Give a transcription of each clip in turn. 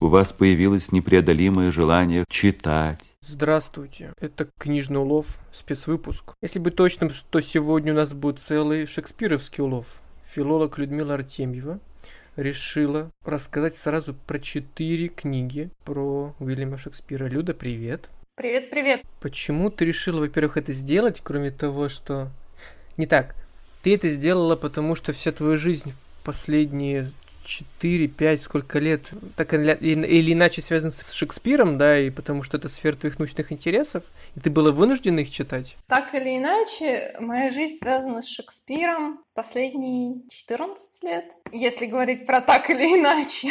У вас появилось непреодолимое желание читать. Здравствуйте, это книжный улов, спецвыпуск. Если быть точным, то сегодня у нас будет целый шекспировский улов. Филолог Людмила Артемьева решила рассказать сразу про четыре книги про Уильяма Шекспира. Люда, привет. Привет, привет. Почему ты решила, во-первых, это сделать, кроме того, что... Не так. Ты это сделала, потому что вся твоя жизнь последние 4-5, сколько лет, так или иначе связан с Шекспиром, да, и потому что это сфера твоих научных интересов, и ты была вынуждена их читать? Так или иначе, моя жизнь связана с Шекспиром последние 14 лет, если говорить про так или иначе.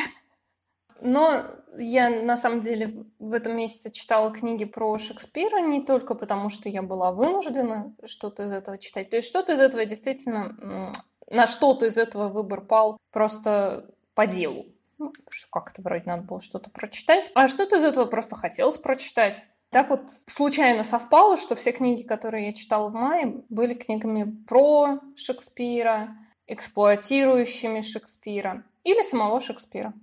Но я на самом деле в этом месяце читала книги про Шекспира не только потому, что я была вынуждена что-то из этого читать. То есть что-то из этого действительно на что-то из этого выбор пал просто по делу. Ну, как-то вроде надо было что-то прочитать. А что-то из этого просто хотелось прочитать. Так вот случайно совпало, что все книги, которые я читала в мае, были книгами про Шекспира, эксплуатирующими Шекспира или самого Шекспира.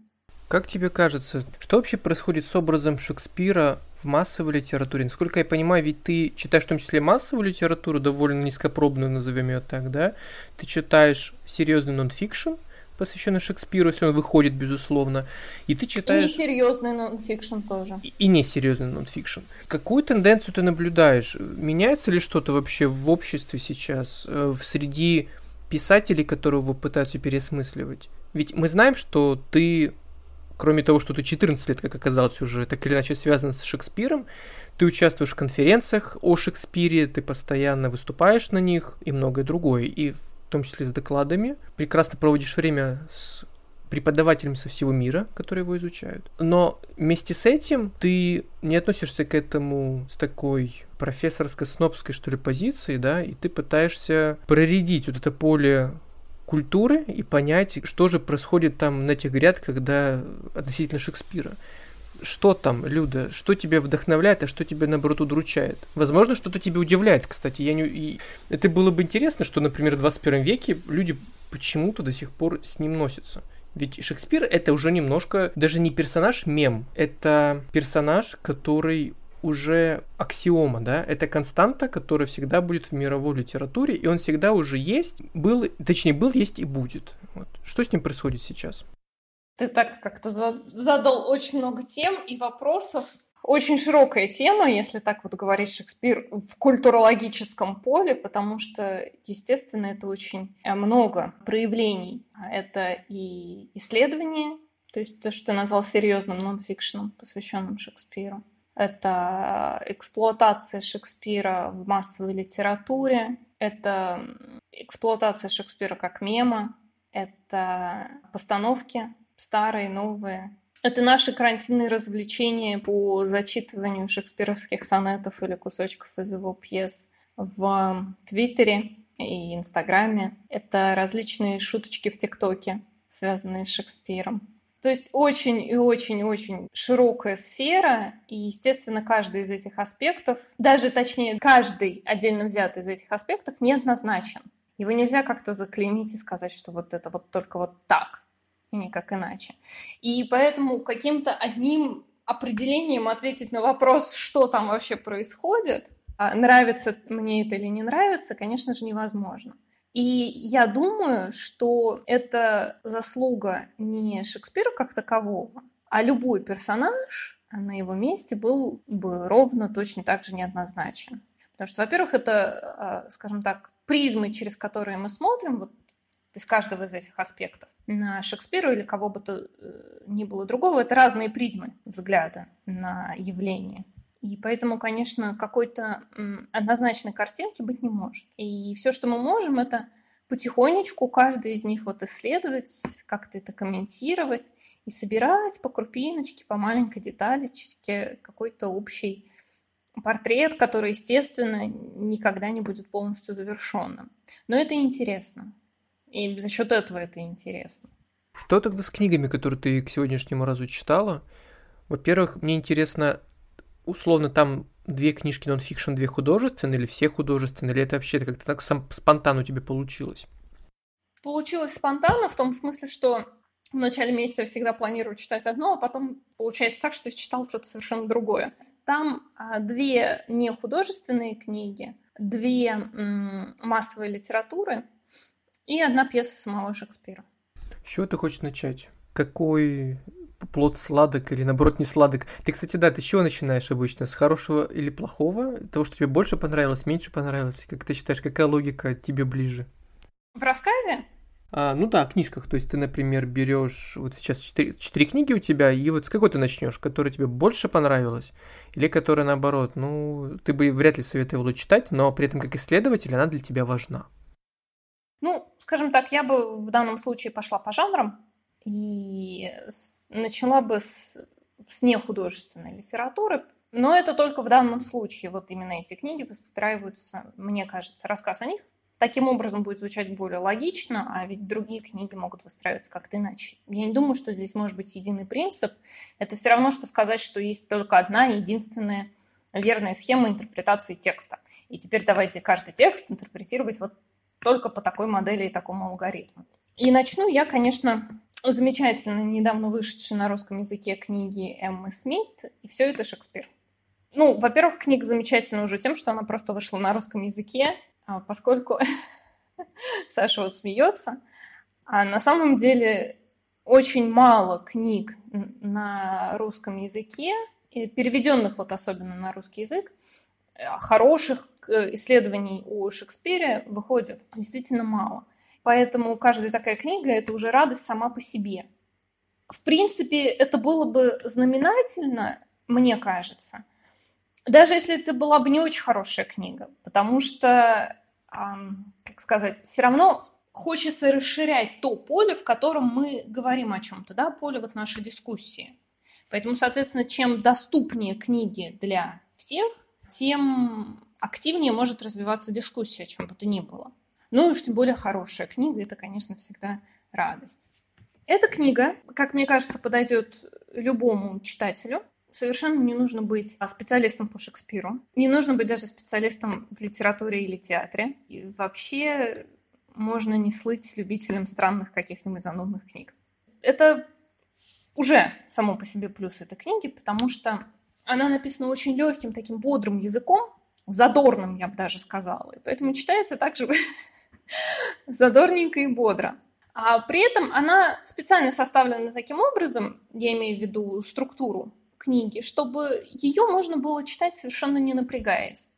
Как тебе кажется, что вообще происходит с образом Шекспира в массовой литературе? Насколько я понимаю, ведь ты читаешь в том числе массовую литературу, довольно низкопробную, назовем ее так, да? Ты читаешь серьезный нонфикшн, посвященный Шекспиру, если он выходит, безусловно, и ты читаешь... И несерьезный нонфикшн тоже. И, и несерьезный нонфикшн. Какую тенденцию ты наблюдаешь? Меняется ли что-то вообще в обществе сейчас, э, в среди писателей, которые пытаются переосмысливать? Ведь мы знаем, что ты кроме того, что ты 14 лет, как оказалось, уже так или иначе связан с Шекспиром, ты участвуешь в конференциях о Шекспире, ты постоянно выступаешь на них и многое другое, и в том числе с докладами. Прекрасно проводишь время с преподавателями со всего мира, которые его изучают. Но вместе с этим ты не относишься к этому с такой профессорской снобской, что ли, позиции, да, и ты пытаешься проредить вот это поле культуры и понять, что же происходит там на этих грядках, когда относительно Шекспира. Что там, Люда, что тебя вдохновляет, а что тебя, наоборот, удручает? Возможно, что-то тебя удивляет, кстати. Я не... И это было бы интересно, что, например, в 21 веке люди почему-то до сих пор с ним носятся. Ведь Шекспир это уже немножко даже не персонаж мем, это персонаж, который уже аксиома, да, это константа, которая всегда будет в мировой литературе, и он всегда уже есть, был, точнее, был, есть и будет. Вот. Что с ним происходит сейчас? Ты так как-то задал очень много тем и вопросов. Очень широкая тема, если так вот говорить Шекспир, в культурологическом поле, потому что, естественно, это очень э, много проявлений. Это и исследования, то есть то, что ты назвал серьезным нонфикшеном, посвященным Шекспиру это эксплуатация Шекспира в массовой литературе, это эксплуатация Шекспира как мема, это постановки старые, новые. Это наши карантинные развлечения по зачитыванию шекспировских сонетов или кусочков из его пьес в Твиттере и Инстаграме. Это различные шуточки в ТикТоке, связанные с Шекспиром. То есть очень и очень-очень широкая сфера, и, естественно, каждый из этих аспектов, даже точнее, каждый отдельно взятый из этих аспектов неоднозначен. Его нельзя как-то заклеймить и сказать, что вот это вот только вот так, и никак иначе. И поэтому каким-то одним определением ответить на вопрос, что там вообще происходит, а нравится мне это или не нравится, конечно же, невозможно. И я думаю, что это заслуга не Шекспира как такового, а любой персонаж на его месте был бы ровно точно так же неоднозначен. Потому что, во-первых, это, а, скажем так, призмы, через которые мы смотрим, вот из каждого из этих аспектов на Шекспира или кого бы то э, ни было другого, это разные призмы взгляда на явление. И поэтому, конечно, какой-то однозначной картинки быть не может. И все, что мы можем, это потихонечку каждый из них вот исследовать, как-то это комментировать и собирать по крупиночке, по маленькой деталечке какой-то общий портрет, который, естественно, никогда не будет полностью завершенным. Но это интересно. И за счет этого это интересно. Что тогда с книгами, которые ты к сегодняшнему разу читала? Во-первых, мне интересно, условно, там две книжки нонфикшн, две художественные, или все художественные, или это вообще как-то так сам, спонтанно у тебя получилось? Получилось спонтанно в том смысле, что в начале месяца я всегда планирую читать одно, а потом получается так, что я читал что-то совершенно другое. Там а, две нехудожественные книги, две м, массовые литературы и одна пьеса самого Шекспира. С чего ты хочешь начать? Какой плод сладок или наоборот не сладок? Ты, кстати, да, ты с чего начинаешь обычно? С хорошего или плохого? Того, что тебе больше понравилось, меньше понравилось? Как ты считаешь, какая логика тебе ближе? В рассказе? А, ну да, в книжках. То есть ты, например, берешь вот сейчас четыре, книги у тебя, и вот с какой ты начнешь, которая тебе больше понравилась, или которая наоборот, ну, ты бы вряд ли советовала читать, но при этом как исследователь она для тебя важна. Ну, скажем так, я бы в данном случае пошла по жанрам и начала бы с, с нехудожественной литературы, но это только в данном случае. Вот именно эти книги выстраиваются, мне кажется, рассказ о них таким образом будет звучать более логично, а ведь другие книги могут выстраиваться как-то иначе. Я не думаю, что здесь может быть единый принцип. Это все равно, что сказать, что есть только одна единственная верная схема интерпретации текста. И теперь давайте каждый текст интерпретировать вот только по такой модели и такому алгоритму. И начну я, конечно, замечательно недавно вышедшей на русском языке книги Эммы Смит, и все это Шекспир. Ну, во-первых, книга замечательна уже тем, что она просто вышла на русском языке, а, поскольку Саша вот смеется, а на самом деле очень мало книг на русском языке, переведенных вот особенно на русский язык, э, хороших исследований о Шекспире выходит действительно мало. Поэтому каждая такая книга – это уже радость сама по себе. В принципе, это было бы знаменательно, мне кажется, даже если это была бы не очень хорошая книга, потому что, как сказать, все равно хочется расширять то поле, в котором мы говорим о чем-то, да, поле вот нашей дискуссии. Поэтому, соответственно, чем доступнее книги для всех, тем активнее может развиваться дискуссия о чем бы то ни было. Ну уж тем более хорошая книга, это, конечно, всегда радость. Эта книга, как мне кажется, подойдет любому читателю. Совершенно не нужно быть специалистом по Шекспиру, не нужно быть даже специалистом в литературе или театре. И вообще можно не слыть любителем странных каких-нибудь занудных книг. Это уже само по себе плюс этой книги, потому что она написана очень легким, таким бодрым языком, задорным, я бы даже сказала. И поэтому читается также задорненько и бодро. А при этом она специально составлена таким образом, я имею в виду структуру книги, чтобы ее можно было читать совершенно не напрягаясь.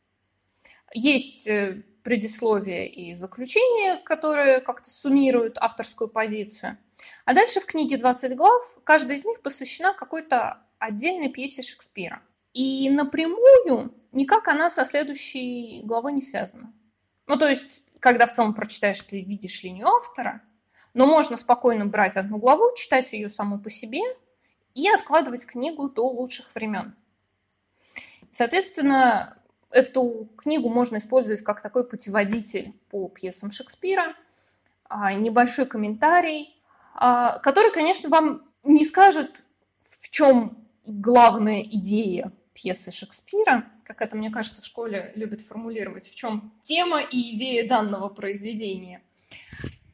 Есть э, предисловие и заключение, которые как-то суммируют авторскую позицию. А дальше в книге 20 глав, каждая из них посвящена какой-то отдельной пьесе Шекспира. И напрямую никак она со следующей главой не связана. Ну, то есть, когда в целом прочитаешь, ты видишь линию автора, но можно спокойно брать одну главу, читать ее саму по себе и откладывать книгу до лучших времен. Соответственно, эту книгу можно использовать как такой путеводитель по пьесам Шекспира, а, небольшой комментарий, а, который, конечно, вам не скажет, в чем главная идея пьесы Шекспира, как это, мне кажется, в школе любят формулировать, в чем тема и идея данного произведения.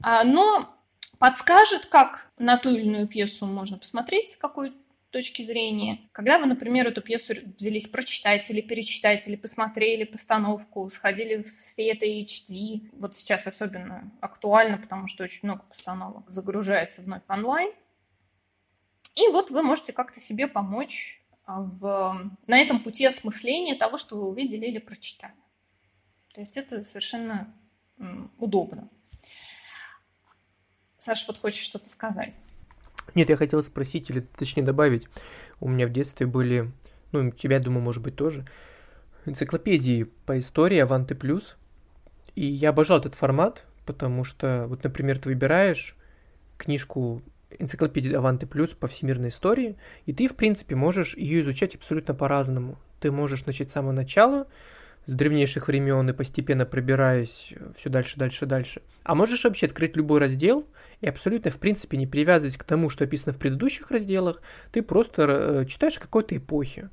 А, но подскажет, как на ту или иную пьесу можно посмотреть, с какой точки зрения. Когда вы, например, эту пьесу взялись прочитать или перечитать, или посмотрели постановку, сходили в Theatre HD, вот сейчас особенно актуально, потому что очень много постановок загружается вновь онлайн. И вот вы можете как-то себе помочь в, на этом пути осмысления того, что вы увидели или прочитали. То есть это совершенно удобно. Саша, вот хочешь что-то сказать? Нет, я хотел спросить, или точнее добавить. У меня в детстве были, ну, у тебя, думаю, может быть, тоже, энциклопедии по истории Аванты Плюс. И я обожал этот формат, потому что, вот, например, ты выбираешь книжку энциклопедия Аванты Плюс по всемирной истории, и ты, в принципе, можешь ее изучать абсолютно по-разному. Ты можешь начать с самого начала, с древнейших времен и постепенно пробираясь все дальше, дальше, дальше. А можешь вообще открыть любой раздел и абсолютно, в принципе, не привязываясь к тому, что описано в предыдущих разделах, ты просто э, читаешь какой-то эпохи.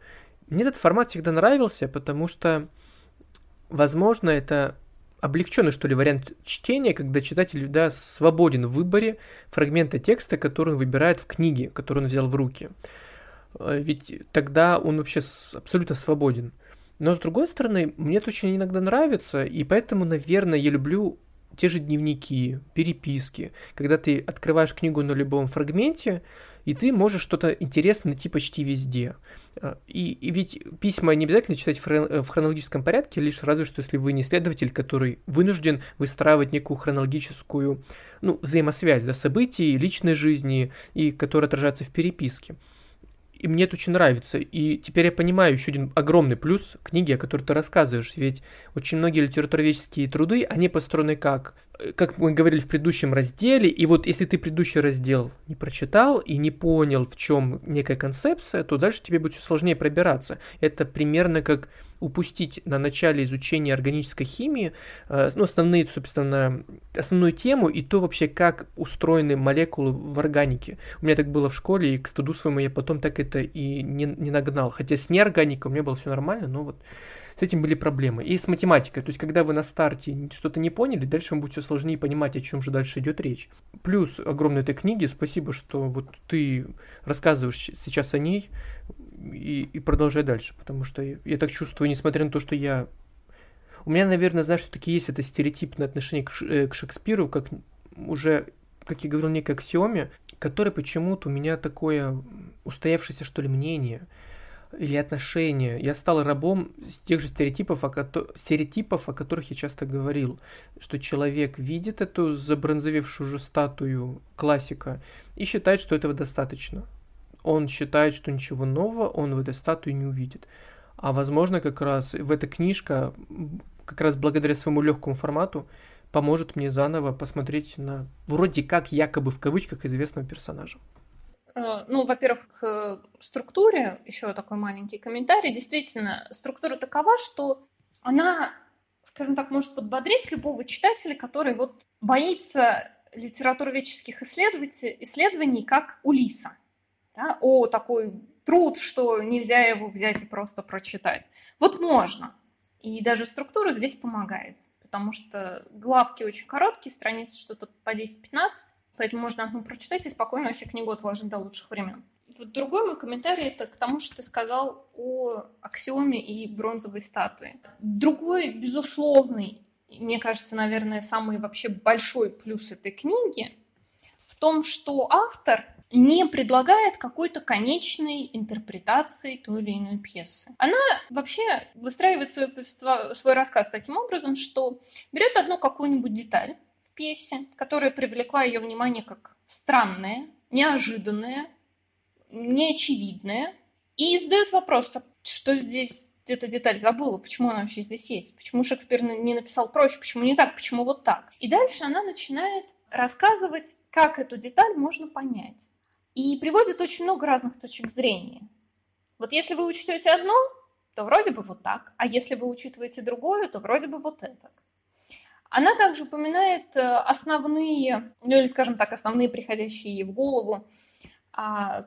Мне этот формат всегда нравился, потому что, возможно, это облегченный, что ли, вариант чтения, когда читатель, да, свободен в выборе фрагмента текста, который он выбирает в книге, которую он взял в руки. Э, ведь тогда он вообще абсолютно свободен. Но с другой стороны, мне это очень иногда нравится, и поэтому, наверное, я люблю те же дневники, переписки, когда ты открываешь книгу на любом фрагменте, и ты можешь что-то интересное найти почти везде. А, и, и ведь письма не обязательно читать в хронологическом порядке, лишь разве что если вы не исследователь, который вынужден выстраивать некую хронологическую ну, взаимосвязь да, событий, личной жизни, и которая отражается в переписке. И мне это очень нравится. И теперь я понимаю еще один огромный плюс книги, о которой ты рассказываешь. Ведь очень многие литературоведческие труды, они построены как? Как мы говорили в предыдущем разделе, и вот если ты предыдущий раздел не прочитал и не понял, в чем некая концепция, то дальше тебе будет все сложнее пробираться. Это примерно как упустить на начале изучения органической химии, э, ну, основные, собственно, основную тему и то вообще, как устроены молекулы в органике. У меня так было в школе, и к стыду своему я потом так это и не, не нагнал. Хотя с неорганикой у меня было все нормально, но вот с этим были проблемы. И с математикой. То есть, когда вы на старте что-то не поняли, дальше вам будет все сложнее понимать, о чем же дальше идет речь. Плюс огромной этой книги, спасибо, что вот ты рассказываешь сейчас о ней и, и продолжай дальше, потому что я, я так чувствую, несмотря на то, что я... У меня, наверное, знаешь, все-таки есть это стереотипное отношение к, э, к Шекспиру, как уже, как я говорил, некой аксиоме, которое почему-то у меня такое устоявшееся, что ли, мнение или отношение. Я стал рабом тех же стереотипов, о, ко- стереотипов, о которых я часто говорил, что человек видит эту забронзовевшую уже статую классика и считает, что этого достаточно он считает, что ничего нового он в этой статуе не увидит. А возможно, как раз в эта книжка, как раз благодаря своему легкому формату, поможет мне заново посмотреть на вроде как якобы в кавычках известного персонажа. Э, ну, во-первых, к структуре еще такой маленький комментарий. Действительно, структура такова, что она, скажем так, может подбодрить любого читателя, который вот боится литературоведческих исследований, как Улиса да, о, такой труд, что нельзя его взять и просто прочитать. Вот можно. И даже структура здесь помогает, потому что главки очень короткие, страницы что-то по 10-15, поэтому можно одну прочитать и спокойно вообще книгу отложить до лучших времен. Вот другой мой комментарий это к тому, что ты сказал о аксиоме и бронзовой статуе. Другой, безусловный, мне кажется, наверное, самый вообще большой плюс этой книги том, что автор не предлагает какой-то конечной интерпретации той или иной пьесы. Она вообще выстраивает свой, свой рассказ таким образом, что берет одну какую-нибудь деталь в пьесе, которая привлекла ее внимание как странная, неожиданная, неочевидная, и задает вопрос, а что здесь эта деталь забыла, почему она вообще здесь есть, почему Шекспир не написал проще, почему не так, почему вот так. И дальше она начинает рассказывать, как эту деталь можно понять. И приводит очень много разных точек зрения. Вот если вы учтете одно, то вроде бы вот так, а если вы учитываете другое, то вроде бы вот это. Она также упоминает э, основные, ну или, скажем так, основные приходящие ей в голову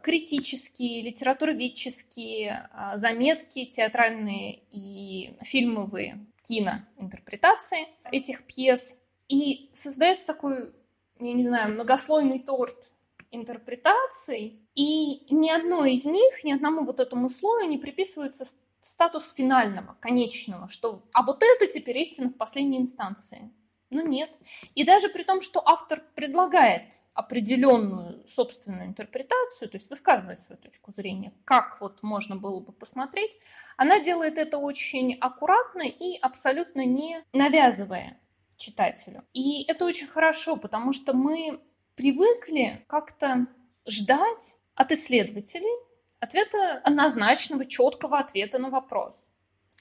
критические, литературоведческие а, заметки, театральные и фильмовые киноинтерпретации этих пьес. И создается такой, я не знаю, многослойный торт интерпретаций, и ни одной из них, ни одному вот этому слою не приписывается статус финального, конечного, что а вот это теперь истина в последней инстанции. Ну нет. И даже при том, что автор предлагает определенную собственную интерпретацию, то есть высказывает свою точку зрения, как вот можно было бы посмотреть, она делает это очень аккуратно и абсолютно не навязывая читателю. И это очень хорошо, потому что мы привыкли как-то ждать от исследователей ответа однозначного, четкого ответа на вопрос.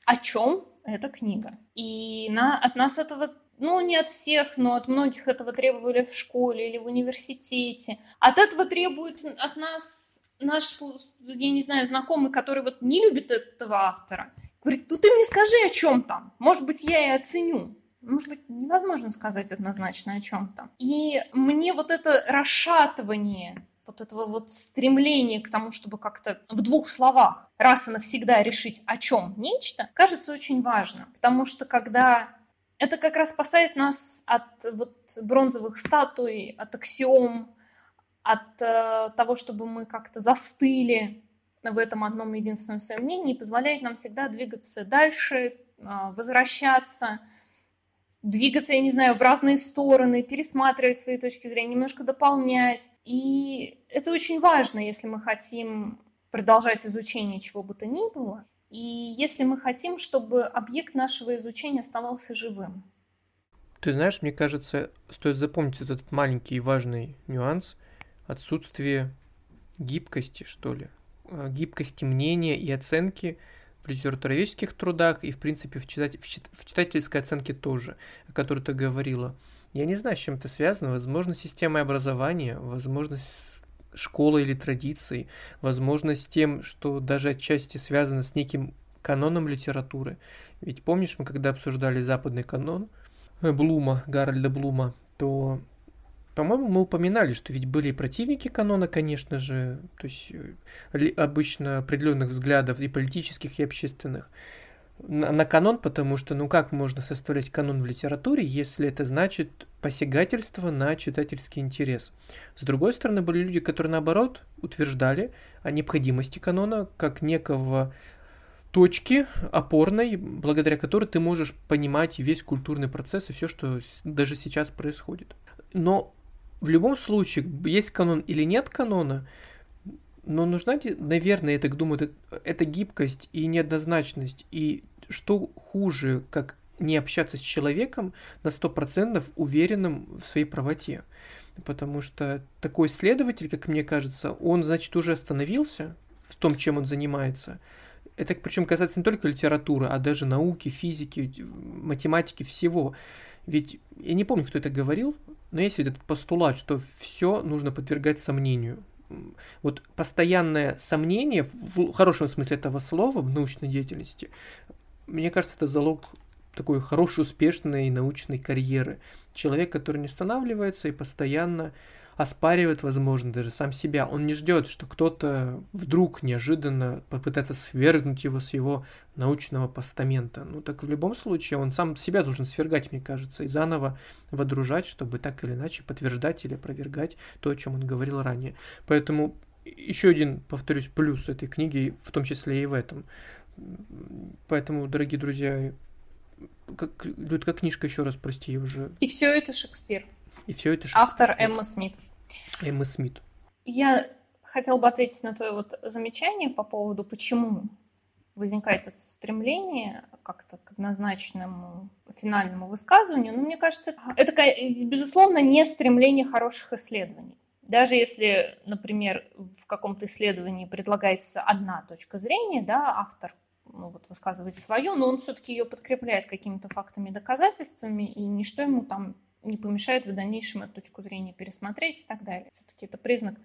О чем эта книга? И на, от нас этого ну, не от всех, но от многих этого требовали в школе или в университете. От этого требует от нас наш, я не знаю, знакомый, который вот не любит этого автора. Говорит, ну ты мне скажи, о чем там. Может быть, я и оценю может быть, невозможно сказать однозначно о чем-то. И мне вот это расшатывание вот этого вот стремления к тому, чтобы как-то в двух словах раз и навсегда решить, о чем нечто, кажется очень важно. Потому что когда это как раз спасает нас от вот бронзовых статуй, от аксиом, от э, того, чтобы мы как-то застыли в этом одном единственном своем мнении, позволяет нам всегда двигаться дальше, э, возвращаться, двигаться, я не знаю, в разные стороны, пересматривать свои точки зрения, немножко дополнять. И это очень важно, если мы хотим продолжать изучение чего бы то ни было, и если мы хотим, чтобы объект нашего изучения оставался живым. Ты знаешь, мне кажется, стоит запомнить этот маленький и важный нюанс отсутствие гибкости, что ли, а, гибкости мнения и оценки в литературоведческих трудах и, в принципе, в, читать, в, в читательской оценке тоже, о которой ты говорила. Я не знаю, с чем это связано. Возможно, системой образования, возможно, школой или традицией, возможно, с тем, что даже отчасти связано с неким каноном литературы. Ведь помнишь, мы когда обсуждали западный канон э, Блума, Гарольда Блума, то, по-моему, мы упоминали, что ведь были и противники канона, конечно же, то есть э, обычно определенных взглядов и политических, и общественных на, на канон, потому что, ну как можно составлять канон в литературе, если это значит посягательство на читательский интерес. С другой стороны, были люди, которые, наоборот, утверждали о необходимости канона как некого точки опорной, благодаря которой ты можешь понимать весь культурный процесс и все, что даже сейчас происходит. Но в любом случае, есть канон или нет канона, но нужна, наверное, я так думаю, это, гибкость и неоднозначность. И что хуже, как не общаться с человеком на 100% уверенным в своей правоте. Потому что такой следователь, как мне кажется, он, значит, уже остановился в том, чем он занимается. Это причем касается не только литературы, а даже науки, физики, математики, всего. Ведь я не помню, кто это говорил, но есть этот постулат, что все нужно подвергать сомнению. Вот постоянное сомнение, в хорошем смысле этого слова, в научной деятельности, мне кажется, это залог такой хорошей, успешной научной карьеры. Человек, который не останавливается и постоянно оспаривает, возможно, даже сам себя. Он не ждет, что кто-то вдруг неожиданно попытается свергнуть его с его научного постамента. Ну так в любом случае он сам себя должен свергать, мне кажется, и заново водружать, чтобы так или иначе подтверждать или опровергать то, о чем он говорил ранее. Поэтому еще один, повторюсь, плюс этой книги, в том числе и в этом. Поэтому, дорогие друзья, как, Люд, как книжка еще раз, прости, уже. И все это Шекспир. И все это Шекспир. Автор Эмма Смит. Эмма Смит. Я хотела бы ответить на твое вот замечание по поводу, почему возникает это стремление как-то к однозначному финальному высказыванию. Но мне кажется, это, безусловно, не стремление хороших исследований. Даже если, например, в каком-то исследовании предлагается одна точка зрения, да, автор ну, вот, высказывает свою, но он все-таки ее подкрепляет какими-то фактами и доказательствами, и ничто ему там не помешает в дальнейшем эту точку зрения пересмотреть и так далее. Все-таки это признак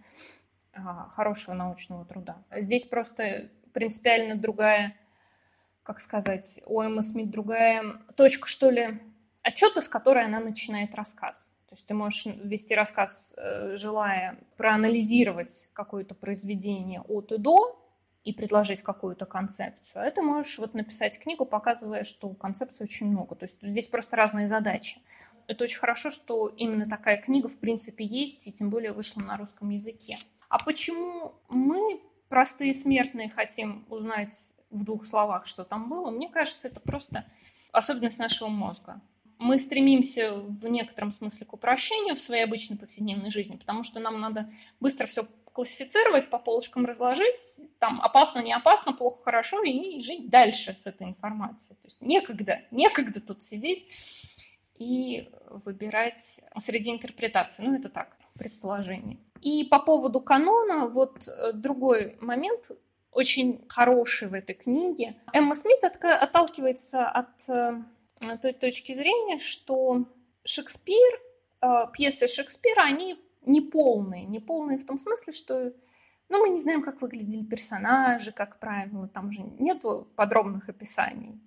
а, хорошего научного труда. Здесь просто принципиально другая, как сказать, у Эммы Смит другая точка, что ли, отчета, с которой она начинает рассказ. То есть ты можешь вести рассказ, э, желая проанализировать какое-то произведение от и до и предложить какую-то концепцию. А ты можешь вот написать книгу, показывая, что концепций очень много. То есть здесь просто разные задачи. Это очень хорошо, что именно такая книга в принципе есть, и тем более вышла на русском языке. А почему мы, простые смертные, хотим узнать в двух словах, что там было? Мне кажется, это просто особенность нашего мозга мы стремимся в некотором смысле к упрощению в своей обычной повседневной жизни, потому что нам надо быстро все классифицировать, по полочкам разложить, там опасно, не опасно, плохо, хорошо, и жить дальше с этой информацией. То есть некогда, некогда тут сидеть и выбирать среди интерпретаций. Ну, это так, предположение. И по поводу канона, вот э, другой момент, очень хороший в этой книге. Эмма Смит отталкивается от э, той точки зрения, что Шекспир, э, пьесы Шекспира, они неполные. Неполные в том смысле, что ну, мы не знаем, как выглядели персонажи, как правило, там же нет подробных описаний.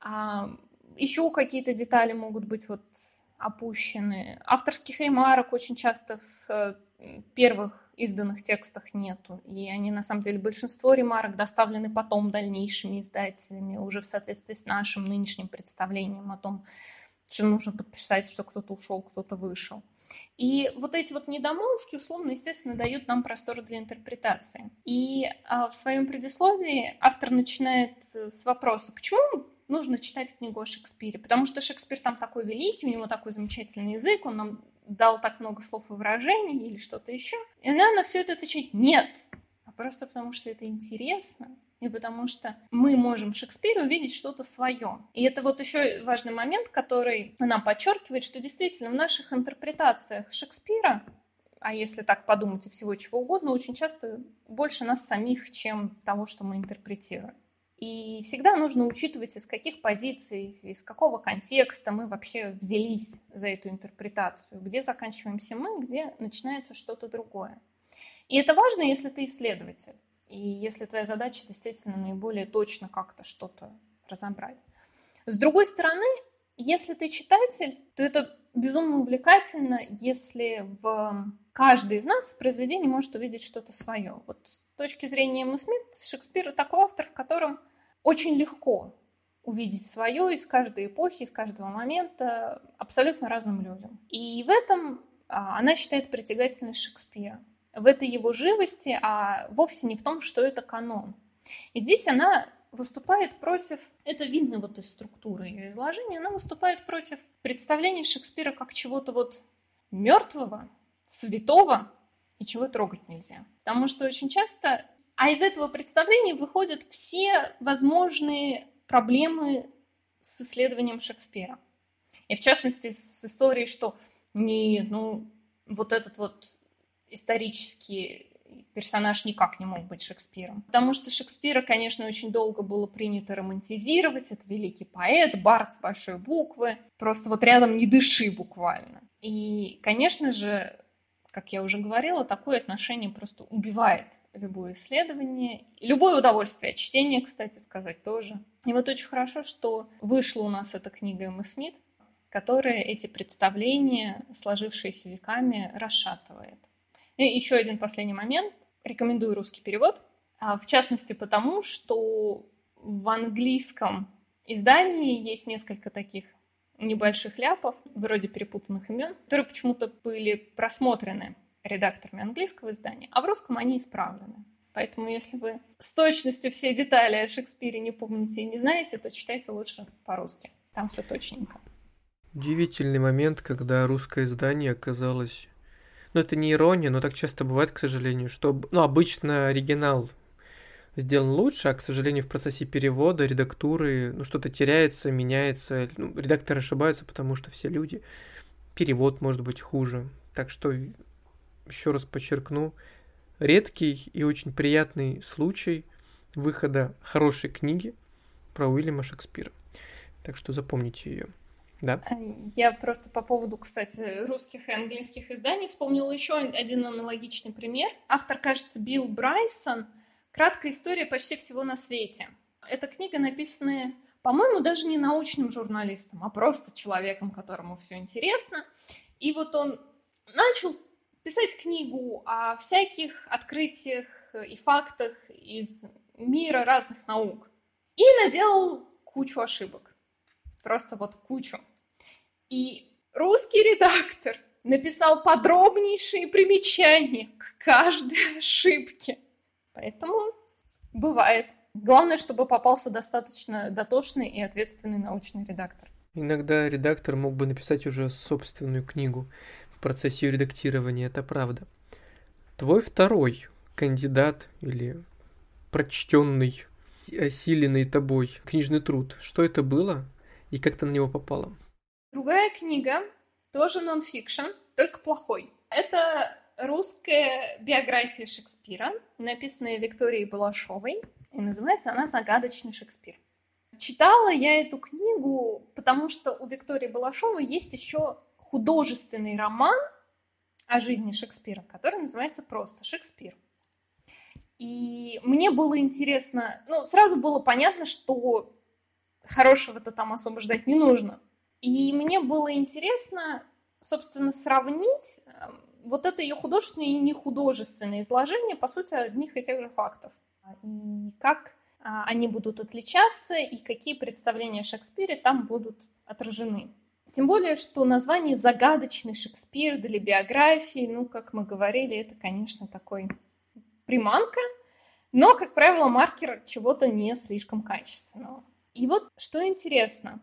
А еще какие-то детали могут быть вот опущены. Авторских ремарок очень часто в э, первых изданных текстах нету. И они, на самом деле, большинство ремарок доставлены потом дальнейшими издателями, уже в соответствии с нашим нынешним представлением о том, что нужно подписать, что кто-то ушел, кто-то вышел. И вот эти вот недомолвки, условно, естественно, дают нам простор для интерпретации. И а, в своем предисловии автор начинает с вопроса, почему нужно читать книгу о Шекспире, потому что Шекспир там такой великий, у него такой замечательный язык, он нам дал так много слов и выражений или что-то еще. И она на все это отвечает «нет», а просто потому что это интересно, и потому что мы можем в Шекспире увидеть что-то свое. И это вот еще важный момент, который она подчеркивает, что действительно в наших интерпретациях Шекспира а если так подумать и всего чего угодно, очень часто больше нас самих, чем того, что мы интерпретируем. И всегда нужно учитывать, из каких позиций, из какого контекста мы вообще взялись за эту интерпретацию, где заканчиваемся мы, где начинается что-то другое. И это важно, если ты исследователь, и если твоя задача действительно наиболее точно как-то что-то разобрать. С другой стороны, если ты читатель, то это безумно увлекательно, если в каждый из нас в произведении может увидеть что-то свое. Вот с точки зрения Эммы Смит, Шекспир такой автор, в котором очень легко увидеть свое из каждой эпохи, из каждого момента абсолютно разным людям. И в этом а, она считает притягательность Шекспира. В этой его живости, а вовсе не в том, что это канон. И здесь она выступает против, это видно вот из структуры ее изложения, она выступает против представления Шекспира как чего-то вот мертвого, святого и чего трогать нельзя. Потому что очень часто а из этого представления выходят все возможные проблемы с исследованием Шекспира. И в частности с историей, что не, ну, вот этот вот исторический персонаж никак не мог быть Шекспиром. Потому что Шекспира, конечно, очень долго было принято романтизировать. Это великий поэт, бард с большой буквы. Просто вот рядом не дыши буквально. И, конечно же, как я уже говорила, такое отношение просто убивает любое исследование, любое удовольствие. Чтение, кстати сказать, тоже. И вот очень хорошо, что вышла у нас эта книга Эммы Смит, которая эти представления, сложившиеся веками, расшатывает. И еще один последний момент. Рекомендую русский перевод. А, в частности, потому что в английском издании есть несколько таких небольших ляпов, вроде перепутанных имен, которые почему-то были просмотрены редакторами английского издания, а в русском они исправлены. Поэтому если вы с точностью все детали о Шекспире не помните и не знаете, то читайте лучше по-русски. Там все точненько. Удивительный момент, когда русское издание оказалось... Ну, это не ирония, но так часто бывает, к сожалению, что... Ну, обычно оригинал сделан лучше, а, к сожалению, в процессе перевода, редактуры, ну, что-то теряется, меняется. Ну, редакторы ошибаются, потому что все люди. Перевод может быть хуже. Так что еще раз подчеркну, редкий и очень приятный случай выхода хорошей книги про Уильяма Шекспира. Так что запомните ее. Да. Э, я просто по поводу, кстати, русских и английских изданий вспомнила еще один аналогичный пример. Автор, кажется, Билл Брайсон. Краткая история почти всего на свете. Эта книга написана, по-моему, даже не научным журналистом, а просто человеком, которому все интересно. И вот он начал писать книгу о всяких открытиях и фактах из мира разных наук. И наделал кучу ошибок. Просто вот кучу. И русский редактор написал подробнейшие примечания к каждой ошибке. Поэтому бывает. Главное, чтобы попался достаточно дотошный и ответственный научный редактор. Иногда редактор мог бы написать уже собственную книгу процессе ее редактирования, это правда. Твой второй кандидат или прочтенный, осиленный тобой книжный труд, что это было и как ты на него попала? Другая книга, тоже нон-фикшн, только плохой. Это русская биография Шекспира, написанная Викторией Балашовой, и называется она «Загадочный Шекспир». Читала я эту книгу, потому что у Виктории Балашовой есть еще художественный роман о жизни Шекспира, который называется просто «Шекспир». И мне было интересно, ну, сразу было понятно, что хорошего-то там особо ждать не нужно. И мне было интересно, собственно, сравнить эм, вот это ее художественное и нехудожественное изложение, по сути, одних и тех же фактов. И как а, они будут отличаться, и какие представления о Шекспире там будут отражены. Тем более, что название «Загадочный Шекспир» для биографии, ну, как мы говорили, это, конечно, такой приманка, но, как правило, маркер чего-то не слишком качественного. И вот что интересно.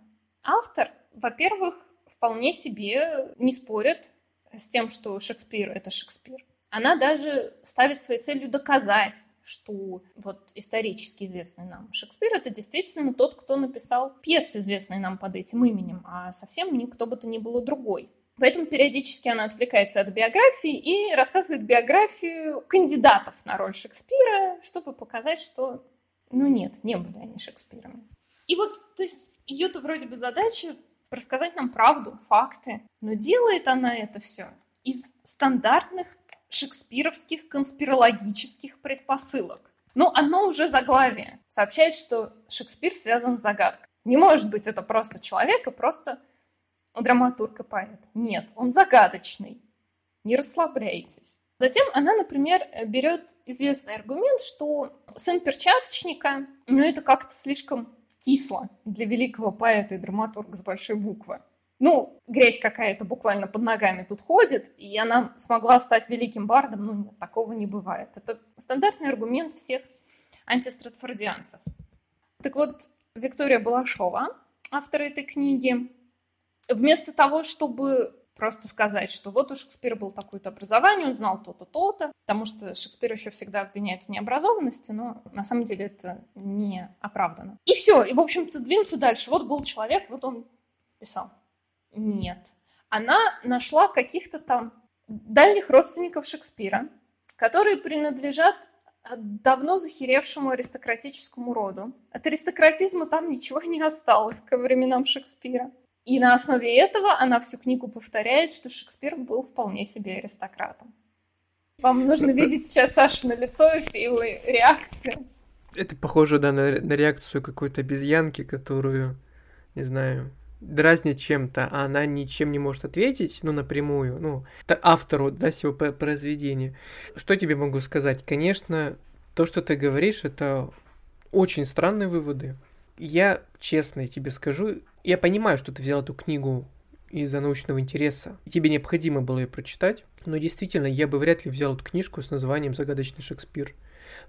Автор, во-первых, вполне себе не спорит с тем, что Шекспир — это Шекспир. Она даже ставит своей целью доказать, что вот исторически известный нам Шекспир это действительно тот, кто написал пьесы, известные нам под этим именем, а совсем никто бы то ни было другой. Поэтому периодически она отвлекается от биографии и рассказывает биографию кандидатов на роль Шекспира, чтобы показать, что, ну нет, не были они Шекспирами. И вот, то есть, ее-то вроде бы задача рассказать нам правду, факты, но делает она это все из стандартных шекспировских конспирологических предпосылок. Но одно уже заглавие сообщает, что Шекспир связан с загадкой. Не может быть это просто человек и просто драматург и поэт. Нет, он загадочный. Не расслабляйтесь. Затем она, например, берет известный аргумент, что сын перчаточника, ну это как-то слишком кисло для великого поэта и драматурга с большой буквы ну, грязь какая-то буквально под ногами тут ходит, и она смогла стать великим бардом, ну, нет, такого не бывает. Это стандартный аргумент всех антистратфордианцев. Так вот, Виктория Балашова, автор этой книги, вместо того, чтобы просто сказать, что вот у Шекспира было такое-то образование, он знал то-то, то-то, потому что Шекспир еще всегда обвиняет в необразованности, но на самом деле это не оправдано. И все, и, в общем-то, двинуться дальше. Вот был человек, вот он писал. Нет. Она нашла каких-то там дальних родственников Шекспира, которые принадлежат давно захеревшему аристократическому роду. От аристократизма там ничего не осталось ко временам Шекспира. И на основе этого она всю книгу повторяет, что Шекспир был вполне себе аристократом. Вам нужно видеть сейчас Саша на лицо и все его реакции. Это похоже, да, на, на реакцию какой-то обезьянки, которую, не знаю, дразнит чем-то, а она ничем не может ответить, ну, напрямую, ну, автору, да, всего произведения. Что тебе могу сказать? Конечно, то, что ты говоришь, это очень странные выводы. Я честно тебе скажу, я понимаю, что ты взял эту книгу из-за научного интереса. Тебе необходимо было ее прочитать, но действительно, я бы вряд ли взял эту книжку с названием «Загадочный Шекспир».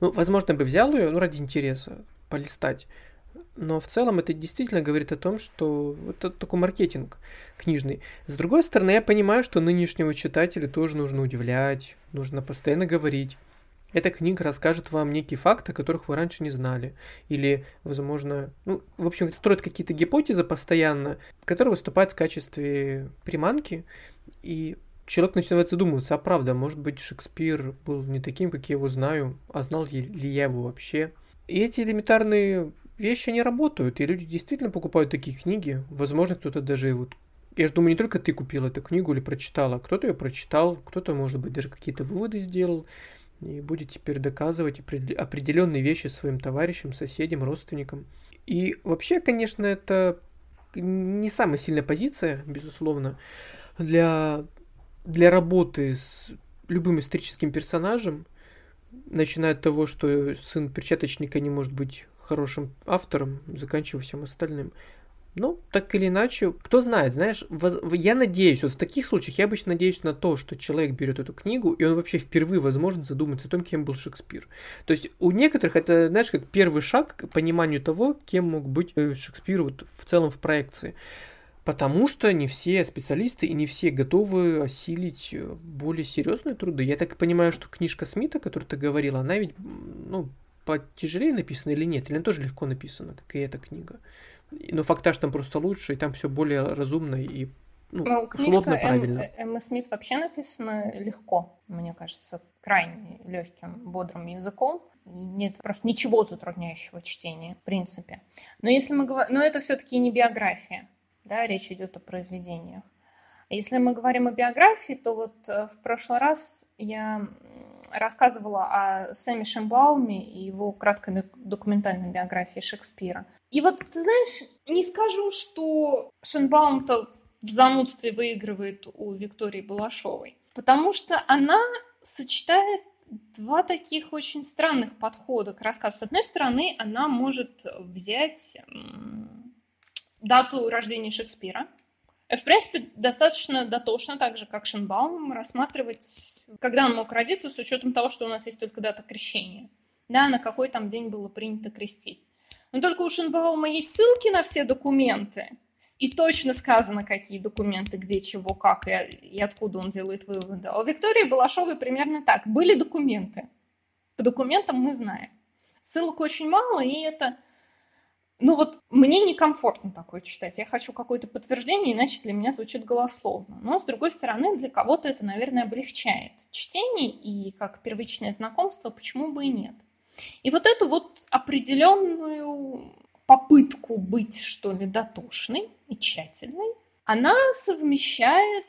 Ну, возможно, бы взял ее, ну, ради интереса, полистать. Но в целом это действительно говорит о том, что это такой маркетинг книжный. С другой стороны, я понимаю, что нынешнего читателя тоже нужно удивлять, нужно постоянно говорить. Эта книга расскажет вам некие факты, которых вы раньше не знали. Или, возможно, ну, в общем, строит какие-то гипотезы постоянно, которые выступают в качестве приманки. И человек начинает задумываться, а правда, может быть, Шекспир был не таким, как я его знаю, а знал ли я его вообще. И эти элементарные вещи не работают, и люди действительно покупают такие книги. Возможно, кто-то даже вот... Я же думаю, не только ты купил эту книгу или прочитала, кто-то ее прочитал, кто-то, может быть, даже какие-то выводы сделал и будет теперь доказывать определенные вещи своим товарищам, соседям, родственникам. И вообще, конечно, это не самая сильная позиция, безусловно, для, для работы с любым историческим персонажем, начиная от того, что сын перчаточника не может быть хорошим автором, заканчивая всем остальным. Ну, так или иначе, кто знает, знаешь, я надеюсь, вот в таких случаях я обычно надеюсь на то, что человек берет эту книгу, и он вообще впервые, возможно, задумается о том, кем был Шекспир. То есть у некоторых это, знаешь, как первый шаг к пониманию того, кем мог быть э, Шекспир вот в целом в проекции. Потому что не все специалисты и не все готовы осилить э, более серьезные труды. Я так понимаю, что книжка Смита, которую ты говорила, она ведь, ну, потяжелее написано или нет? Или она тоже легко написана, как и эта книга? Но фактаж там просто лучше, и там все более разумно и ну, ну книжка правильно. Эммы Смит вообще написана легко, мне кажется, крайне легким, бодрым языком. Нет просто ничего затрудняющего чтения, в принципе. Но если мы говорим, но это все-таки не биография, да, речь идет о произведениях. Если мы говорим о биографии, то вот э, в прошлый раз я рассказывала о Сэме Шембауме и его краткой документальной биографии Шекспира. И вот, ты знаешь, не скажу, что Шенбаум-то в занудстве выигрывает у Виктории Балашовой. потому что она сочетает два таких очень странных подхода к рассказу. С одной стороны, она может взять дату рождения Шекспира, в принципе, достаточно дотошно, так же, как Шенбаум, рассматривать, когда он мог родиться, с учетом того, что у нас есть только дата крещения. Да, на какой там день было принято крестить. Но только у Шенбаума есть ссылки на все документы, и точно сказано, какие документы, где, чего, как и, и откуда он делает выводы. А у Виктории Балашовой примерно так. Были документы. По документам мы знаем. Ссылок очень мало, и это... Ну вот мне некомфортно такое читать. Я хочу какое-то подтверждение, иначе для меня звучит голословно. Но, с другой стороны, для кого-то это, наверное, облегчает чтение, и как первичное знакомство, почему бы и нет. И вот эту вот определенную попытку быть, что ли, дотошной и тщательной, она совмещает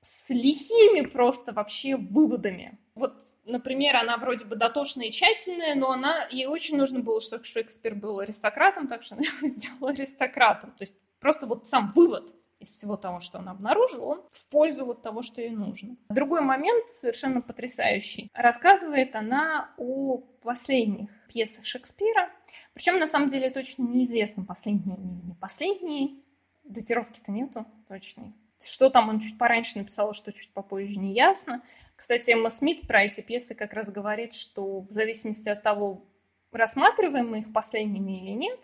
с лихими просто вообще выводами. Вот, например, она вроде бы дотошная и тщательная, но она, ей очень нужно было, чтобы Шекспир был аристократом, так что она его сделала аристократом. То есть просто вот сам вывод из всего того, что он обнаружил, он в пользу вот того, что ей нужно. Другой момент, совершенно потрясающий. Рассказывает она о последних пьесах Шекспира. Причем, на самом деле, точно неизвестно, последние или не последние. Датировки-то нету точной. Что там он чуть пораньше написал, что чуть попозже, не ясно. Кстати, Эмма Смит про эти пьесы как раз говорит, что в зависимости от того, рассматриваем мы их последними или нет,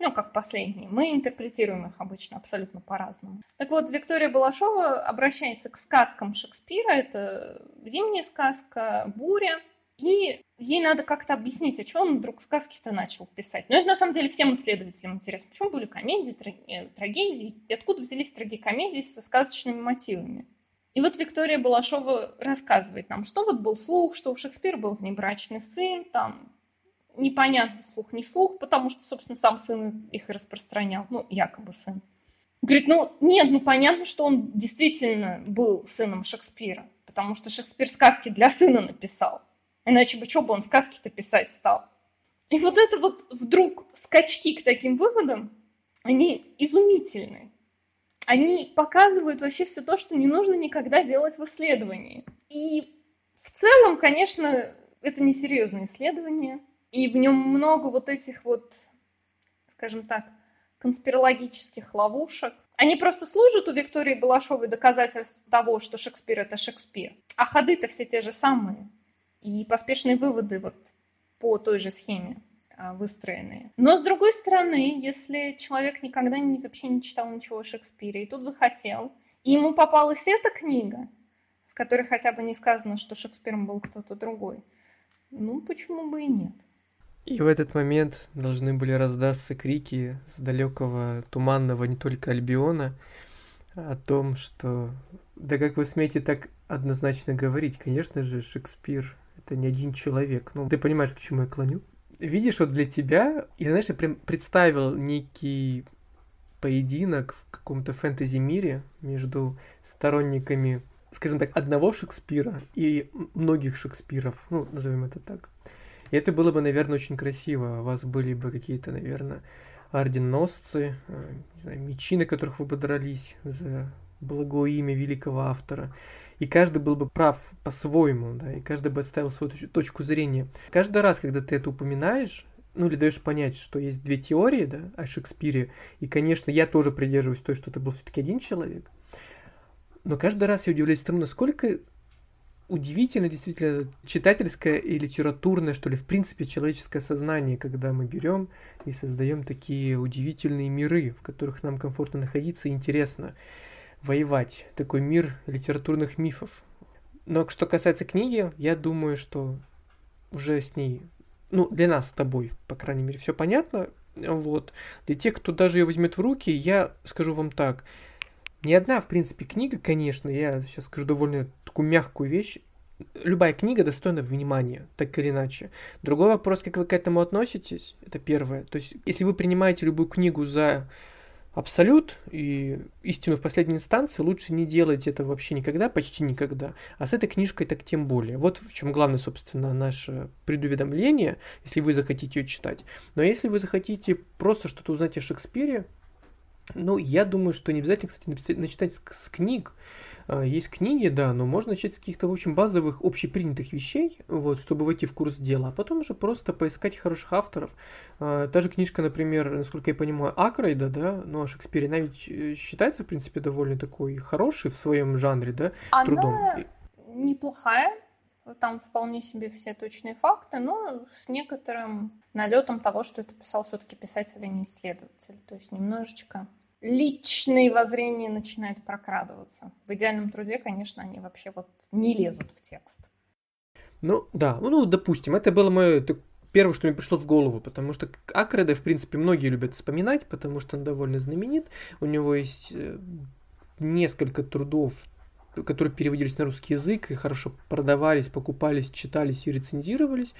ну, как последние, мы интерпретируем их обычно абсолютно по-разному. Так вот, Виктория Балашова обращается к сказкам Шекспира. Это «Зимняя сказка», «Буря», и ей надо как-то объяснить, а что он вдруг сказки-то начал писать. Но это на самом деле всем исследователям интересно. Почему были комедии, э, трагедии, и откуда взялись трагикомедии со сказочными мотивами. И вот Виктория Балашова рассказывает нам, что вот был слух, что у Шекспира был внебрачный сын, там непонятно, слух не слух, потому что, собственно, сам сын их распространял, ну, якобы сын. Говорит, ну, нет, ну, понятно, что он действительно был сыном Шекспира, потому что Шекспир сказки для сына написал. Иначе бы что бы он сказки-то писать стал? И вот это вот вдруг скачки к таким выводам, они изумительны. Они показывают вообще все то, что не нужно никогда делать в исследовании. И в целом, конечно, это несерьезное исследование. И в нем много вот этих вот, скажем так, конспирологических ловушек. Они просто служат у Виктории Балашовой доказательств того, что Шекспир — это Шекспир. А ходы-то все те же самые. И поспешные выводы вот по той же схеме а, выстроенные. Но с другой стороны, если человек никогда не, вообще не читал ничего о Шекспире, и тут захотел, и ему попалась эта книга, в которой хотя бы не сказано, что Шекспиром был кто-то другой, ну, почему бы и нет? И в этот момент должны были раздаться крики с далекого туманного не только Альбиона о том, что да как вы смеете так однозначно говорить? Конечно же, Шекспир это не один человек. Ну, ты понимаешь, к чему я клоню? Видишь, вот для тебя, я, знаешь, я прям представил некий поединок в каком-то фэнтези-мире между сторонниками, скажем так, одного Шекспира и многих Шекспиров, ну, назовем это так. И это было бы, наверное, очень красиво. У вас были бы какие-то, наверное, орденосцы, э, не знаю, мечи, на которых вы бы дрались за благое имя великого автора. И каждый был бы прав по-своему, да, и каждый бы отставил свою точку зрения. Каждый раз, когда ты это упоминаешь, ну или даешь понять, что есть две теории, да, о Шекспире, и, конечно, я тоже придерживаюсь той, что это был все-таки один человек, но каждый раз я удивляюсь тому, насколько удивительно действительно читательское и литературное, что ли, в принципе, человеческое сознание, когда мы берем и создаем такие удивительные миры, в которых нам комфортно находиться и интересно воевать. Такой мир литературных мифов. Но что касается книги, я думаю, что уже с ней, ну, для нас с тобой, по крайней мере, все понятно. Вот. Для тех, кто даже ее возьмет в руки, я скажу вам так. Ни одна, в принципе, книга, конечно, я сейчас скажу довольно такую мягкую вещь, любая книга достойна внимания, так или иначе. Другой вопрос, как вы к этому относитесь, это первое. То есть, если вы принимаете любую книгу за абсолют и истину в последней инстанции, лучше не делать это вообще никогда, почти никогда. А с этой книжкой так тем более. Вот в чем главное, собственно, наше предуведомление, если вы захотите ее читать. Но если вы захотите просто что-то узнать о Шекспире, ну, я думаю, что не обязательно, кстати, начитать с, с книг. А, есть книги, да, но можно начать с каких-то, общем, базовых общепринятых вещей, вот, чтобы войти в курс дела, а потом уже просто поискать хороших авторов. А, та же книжка, например, насколько я понимаю, Акрейда, да, ну, о Шекспире, она ведь э, считается, в принципе, довольно такой хороший в своем жанре, да, она трудом. неплохая, там вполне себе все точные факты, но с некоторым налетом того, что это писал все-таки писатель, а не исследователь. То есть немножечко личные воззрения начинают прокрадываться. В идеальном труде, конечно, они вообще вот не лезут в текст. Ну, да, ну, допустим, это было мое первое, что мне пришло в голову, потому что Акреда, в принципе, многие любят вспоминать, потому что он довольно знаменит. У него есть э, несколько трудов которые переводились на русский язык и хорошо продавались, покупались, читались и рецензировались.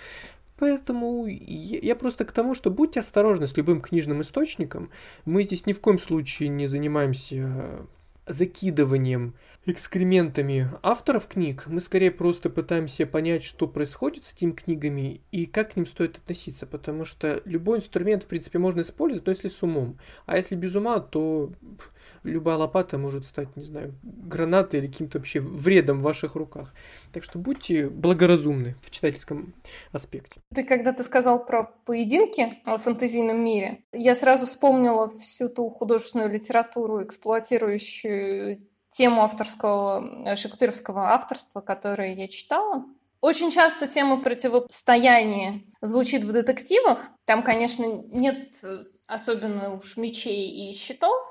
Поэтому я просто к тому, что будьте осторожны с любым книжным источником. Мы здесь ни в коем случае не занимаемся закидыванием экскрементами авторов книг. Мы скорее просто пытаемся понять, что происходит с этими книгами и как к ним стоит относиться. Потому что любой инструмент, в принципе, можно использовать, но если с умом. А если без ума, то любая лопата может стать, не знаю, гранатой или каким-то вообще вредом в ваших руках. Так что будьте благоразумны в читательском аспекте. Ты когда ты сказал про поединки в фэнтезийном мире, я сразу вспомнила всю ту художественную литературу, эксплуатирующую тему авторского, э, шекспировского авторства, которое я читала. Очень часто тема противостояния звучит в детективах. Там, конечно, нет э, особенно уж мечей и щитов,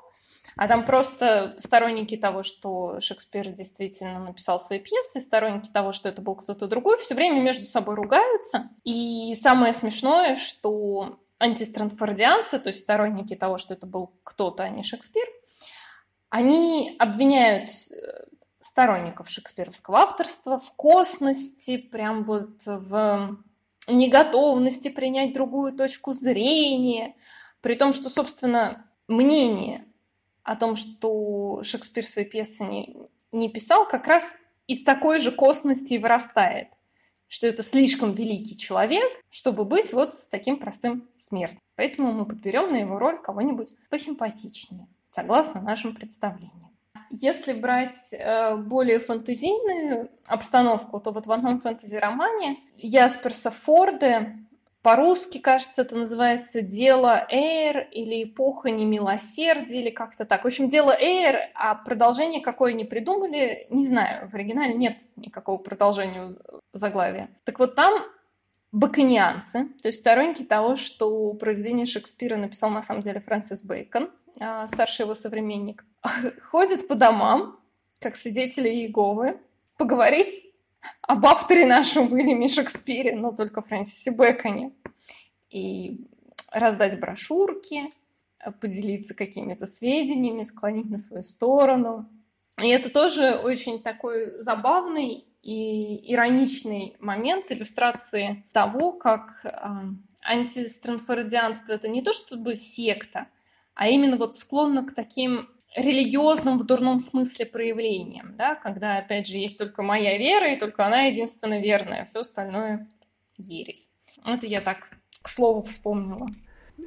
а там просто сторонники того, что Шекспир действительно написал свои пьесы, сторонники того, что это был кто-то другой, все время между собой ругаются. И самое смешное, что антистранфордианцы, то есть сторонники того, что это был кто-то, а не Шекспир, они обвиняют э, сторонников шекспировского авторства в косности, прям вот в неготовности принять другую точку зрения, при том, что, собственно, мнение о том, что Шекспир свои пьесы не, не писал, как раз из такой же косности вырастает, что это слишком великий человек, чтобы быть вот таким простым смертным. Поэтому мы подберем на его роль кого-нибудь посимпатичнее, согласно нашим представлениям. Если брать э, более фэнтезийную обстановку, то вот в одном фэнтези-романе Ясперса Форде по-русски, кажется, это называется «Дело Эйр» или «Эпоха немилосердия» или как-то так. В общем, «Дело Эйр», а продолжение какое не придумали, не знаю, в оригинале нет никакого продолжения заглавия. Так вот там баконианцы, то есть сторонники того, что произведение Шекспира написал на самом деле Фрэнсис Бэкон, а, старший его современник, ходят по домам, как свидетели Иеговы, поговорить об авторе нашем Уильяме Шекспире, но только Фрэнсисе Бэконе. И раздать брошюрки, поделиться какими-то сведениями, склонить на свою сторону. И это тоже очень такой забавный и ироничный момент иллюстрации того, как э, это не то чтобы секта, а именно вот склонно к таким религиозным в дурном смысле проявлением, да, когда, опять же, есть только моя вера, и только она единственно верная, все остальное ересь. Это я так к слову вспомнила.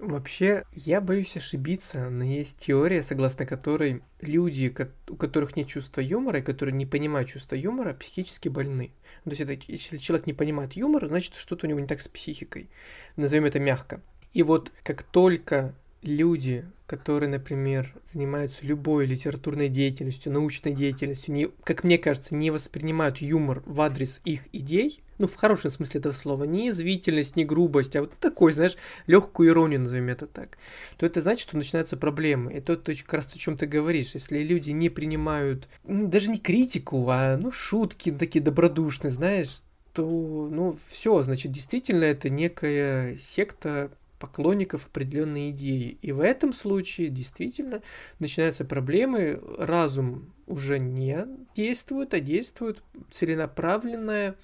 Вообще, я боюсь ошибиться, но есть теория, согласно которой люди, у которых нет чувства юмора и которые не понимают чувства юмора, психически больны. То есть, это, если человек не понимает юмора, значит, что-то у него не так с психикой. Назовем это мягко. И вот как только люди, которые, например, занимаются любой литературной деятельностью, научной деятельностью, не, как мне кажется, не воспринимают юмор в адрес их идей, ну, в хорошем смысле этого слова, не язвительность, не грубость, а вот такой, знаешь, легкую иронию, назовем это так, то это значит, что начинаются проблемы. И то, то как раз о чем ты говоришь, если люди не принимают, ну, даже не критику, а, ну, шутки такие добродушные, знаешь, то, ну, все, значит, действительно это некая секта поклонников определенной идеи. И в этом случае действительно начинаются проблемы, разум уже не действует, а действует целенаправленное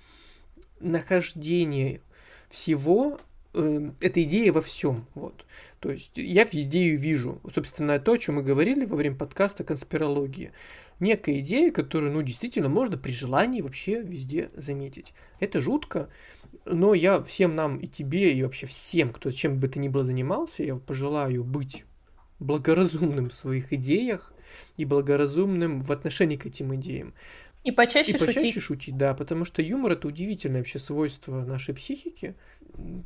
нахождение всего э, этой идеи во всем. Вот. То есть я в идею вижу, собственно, то, о чем мы говорили во время подкаста «Конспирология». Некая идея, которую, ну, действительно можно при желании вообще везде заметить. Это жутко, но я всем нам, и тебе, и вообще всем, кто чем бы то ни было занимался, я пожелаю быть благоразумным в своих идеях, и благоразумным в отношении к этим идеям. И почаще и шутить. почаще шутить, да, потому что юмор это удивительное вообще свойство нашей психики,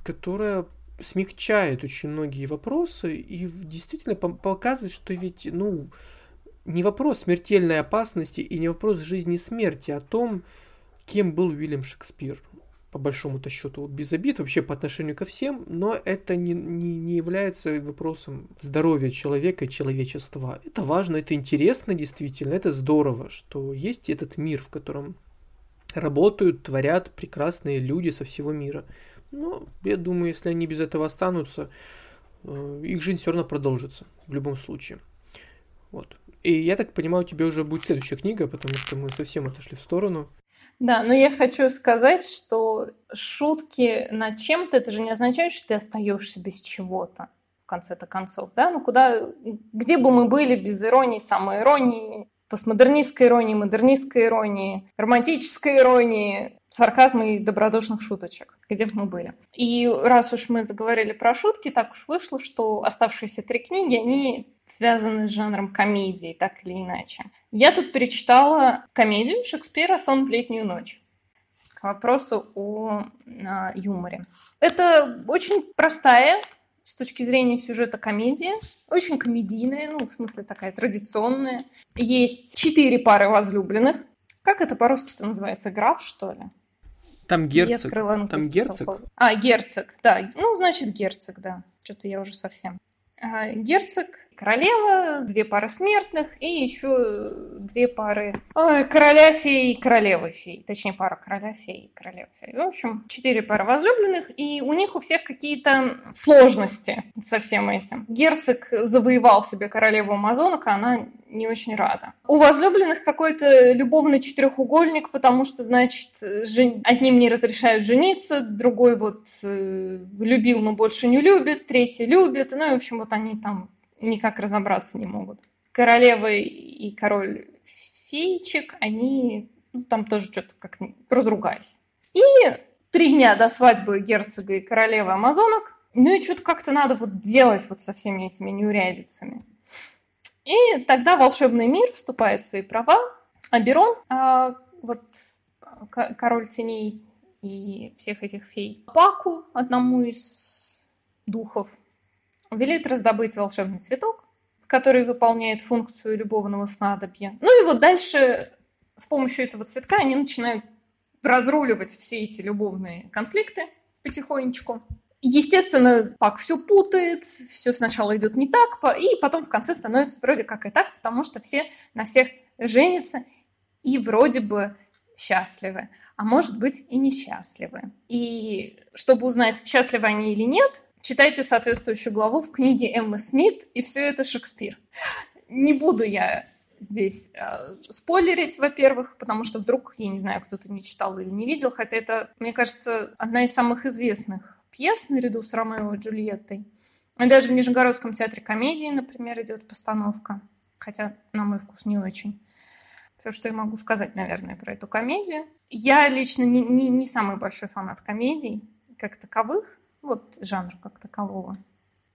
которое смягчает очень многие вопросы и действительно показывает, что ведь, ну, не вопрос смертельной опасности и не вопрос жизни и смерти, а о том, кем был Уильям Шекспир по большому-то счету, без обид вообще по отношению ко всем, но это не, не, не является вопросом здоровья человека и человечества. Это важно, это интересно действительно, это здорово, что есть этот мир, в котором работают, творят прекрасные люди со всего мира. Но я думаю, если они без этого останутся, э, их жизнь все равно продолжится в любом случае. Вот. И я так понимаю, у тебя уже будет следующая книга, потому что мы совсем отошли в сторону. Да, но я хочу сказать, что шутки над чем-то, это же не означает, что ты остаешься без чего-то в конце-то концов, да? Ну куда, где бы мы были без иронии, самоиронии, постмодернистской иронии, модернистской иронии, романтической иронии, сарказма и добродушных шуточек, где бы мы были. И раз уж мы заговорили про шутки, так уж вышло, что оставшиеся три книги, они связаны с жанром комедии, так или иначе. Я тут перечитала комедию Шекспира «Сон в летнюю ночь». К вопросу о, о юморе. Это очень простая с точки зрения сюжета комедия, очень комедийная, ну, в смысле такая традиционная. Есть четыре пары возлюбленных. Как это по-русски-то называется? Граф, что ли? Там герцог. Там герцог? А, герцог, да. Ну, значит, герцог, да. Что-то я уже совсем. А, герцог, королева, две пары смертных и еще две пары ой, короля фей и королевы фей. Точнее, пара короля фей и королевы фей. В общем, четыре пары возлюбленных, и у них у всех какие-то сложности со всем этим. Герцог завоевал себе королеву Амазонок, а она не очень рада. У возлюбленных какой-то любовный четырехугольник, потому что, значит, жен... одним не разрешают жениться, другой вот э, любил, но больше не любит, третий любит. Ну, и, в общем, вот они там никак разобраться не могут. Королева и король феечек, они ну, там тоже что-то как разругались. И три дня до свадьбы герцога и королевы амазонок, ну и что-то как-то надо вот делать вот со всеми этими неурядицами. И тогда волшебный мир вступает в свои права, а Берон, а, вот король теней и всех этих фей, Паку, одному из духов, велит раздобыть волшебный цветок, который выполняет функцию любовного снадобья. Ну и вот дальше с помощью этого цветка они начинают разруливать все эти любовные конфликты потихонечку. Естественно, Пак все путает, все сначала идет не так, и потом в конце становится вроде как и так, потому что все на всех женятся и вроде бы счастливы, а может быть и несчастливы. И чтобы узнать, счастливы они или нет, читайте соответствующую главу в книге Эммы Смит, и все это Шекспир. Не буду я здесь э, спойлерить, во-первых, потому что вдруг, я не знаю, кто-то не читал или не видел, хотя это, мне кажется, одна из самых известных пьес наряду с Ромео и Джульеттой. И даже в Нижегородском театре комедии, например, идет постановка, хотя, на мой вкус, не очень. Все, что я могу сказать, наверное, про эту комедию. Я лично не, не, не самый большой фанат комедий как таковых, вот жанр как такового.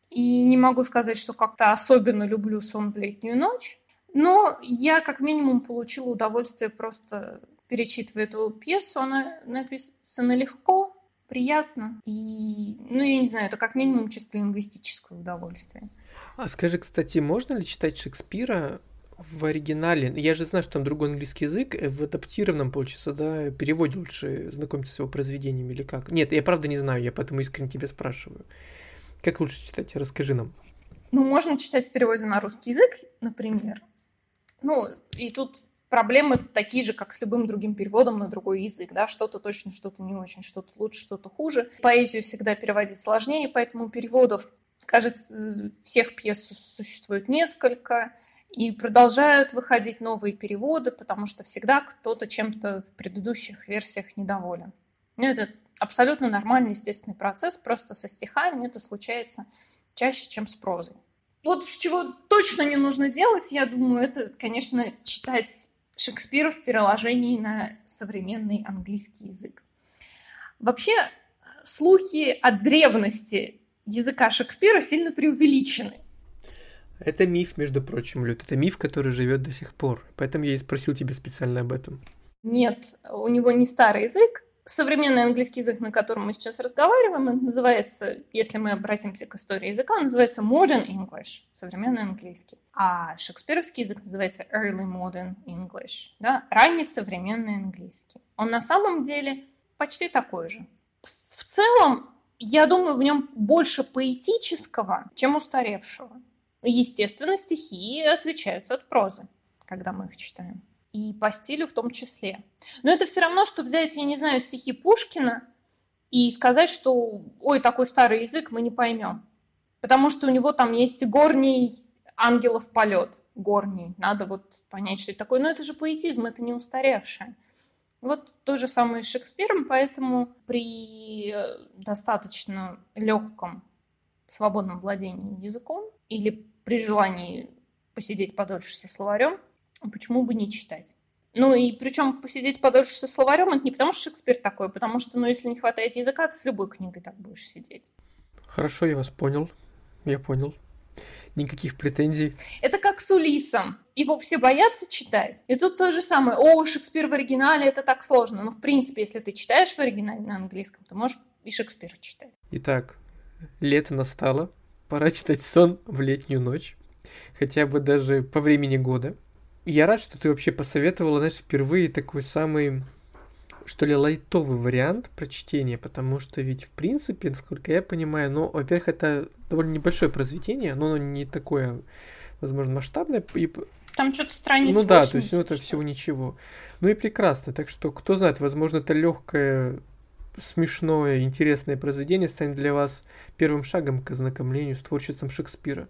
И не могу сказать, что как-то особенно люблю сон в летнюю ночь, но я как минимум получила удовольствие просто перечитывая эту пьесу. Она написана легко, приятно. И, ну, я не знаю, это как минимум чисто лингвистическое удовольствие. А скажи, кстати, можно ли читать Шекспира в оригинале? Я же знаю, что там другой английский язык, э, в адаптированном, получится, да, переводе лучше знакомиться с его произведениями или как? Нет, я правда не знаю, я поэтому искренне тебя спрашиваю. Как лучше читать? Расскажи нам. Ну, можно читать в переводе на русский язык, например. Ну, и тут проблемы такие же, как с любым другим переводом на другой язык, да, что-то точно, что-то не очень, что-то лучше, что-то хуже. Поэзию всегда переводить сложнее, поэтому переводов, кажется, всех пьес существует несколько, и продолжают выходить новые переводы, потому что всегда кто-то чем-то в предыдущих версиях недоволен. Ну, это абсолютно нормальный, естественный процесс, просто со стихами это случается чаще, чем с прозой. Вот чего точно не нужно делать, я думаю, это, конечно, читать Шекспира в переложении на современный английский язык. Вообще, слухи о древности языка Шекспира сильно преувеличены. Это миф, между прочим, Люд. Это миф, который живет до сих пор. Поэтому я и спросил тебя специально об этом. Нет, у него не старый язык. Современный английский язык, на котором мы сейчас разговариваем, называется, если мы обратимся к истории языка, он называется Modern English, современный английский. А шекспировский язык называется Early Modern English, да, ранний современный английский. Он на самом деле почти такой же. В целом, я думаю, в нем больше поэтического, чем устаревшего. Естественно, стихи отличаются от прозы, когда мы их читаем. И по стилю в том числе. Но это все равно, что взять, я не знаю, стихи Пушкина и сказать, что ой, такой старый язык мы не поймем. Потому что у него там есть горний ангелов полет. Горний. Надо вот понять, что это такое. Но это же поэтизм, это не устаревшее. Вот то же самое с Шекспиром, поэтому при э, достаточно легком свободном владении языком или при желании посидеть подольше со словарем, почему бы не читать? Ну и причем посидеть подольше со словарем, это не потому что Шекспир такой, потому что, ну, если не хватает языка, ты с любой книгой так будешь сидеть. Хорошо, я вас понял. Я понял никаких претензий. Это как с Улисом. Его все боятся читать. И тут то же самое. О, Шекспир в оригинале, это так сложно. Но, ну, в принципе, если ты читаешь в оригинале на английском, то можешь и Шекспира читать. Итак, лето настало. Пора читать сон в летнюю ночь. Хотя бы даже по времени года. Я рад, что ты вообще посоветовала, знаешь, впервые такой самый что ли, лайтовый вариант прочтения, потому что ведь, в принципе, насколько я понимаю, ну, во-первых, это довольно небольшое произведение, но оно не такое, возможно, масштабное. И... Там что-то страниц Ну да, то есть, ну, это всего ничего. Ну и прекрасно, так что, кто знает, возможно, это легкое смешное, интересное произведение станет для вас первым шагом к ознакомлению с творчеством Шекспира.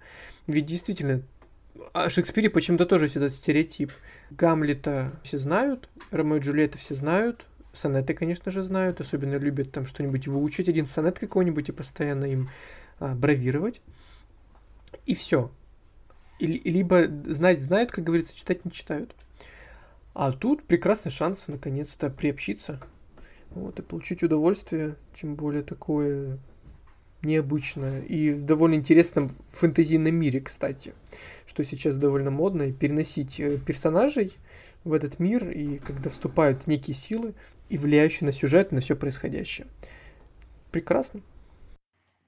Ведь действительно, о Шекспире почему-то тоже этот стереотип. Гамлета все знают, Ромео и Джульетта все знают, сонеты, конечно же, знают, особенно любят там что-нибудь выучить, один сонет какой-нибудь и постоянно им а, бравировать. И все. И, либо знать знают, как говорится, читать не читают. А тут прекрасный шанс наконец-то приобщиться. Вот, и получить удовольствие, тем более такое необычное. И в довольно интересном фэнтезийном мире, кстати. Что сейчас довольно модно, и переносить э, персонажей в этот мир, и когда вступают некие силы, и влияющие на сюжет, на все происходящее. Прекрасно.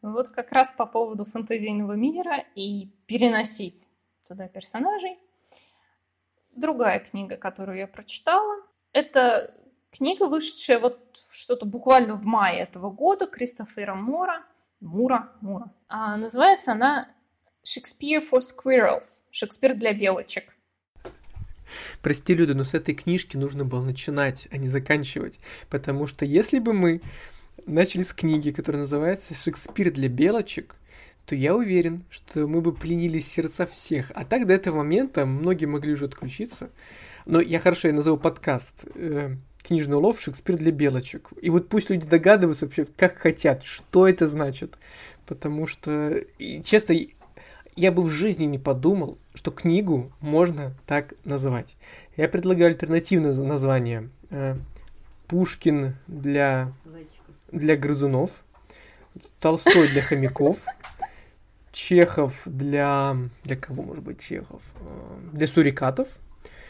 Вот как раз по поводу фэнтезийного мира и переносить туда персонажей. Другая книга, которую я прочитала, это книга, вышедшая вот что-то буквально в мае этого года Кристофера Мора. Мура, Мура. А называется она «Shakespeare for Squirrels» – «Шекспир для белочек». Прости, Люда, но с этой книжки нужно было начинать, а не заканчивать. Потому что если бы мы начали с книги, которая называется «Шекспир для белочек», то я уверен, что мы бы пленили сердца всех. А так до этого момента многие могли уже отключиться. Но я хорошо, я назову подкаст э, «Книжный улов. Шекспир для белочек». И вот пусть люди догадываются вообще, как хотят, что это значит. Потому что, и, честно, я бы в жизни не подумал, что книгу можно так называть. Я предлагаю альтернативное название. Э, Пушкин для, для грызунов, Толстой для хомяков, Чехов для... Для кого может быть Чехов? Э, для сурикатов,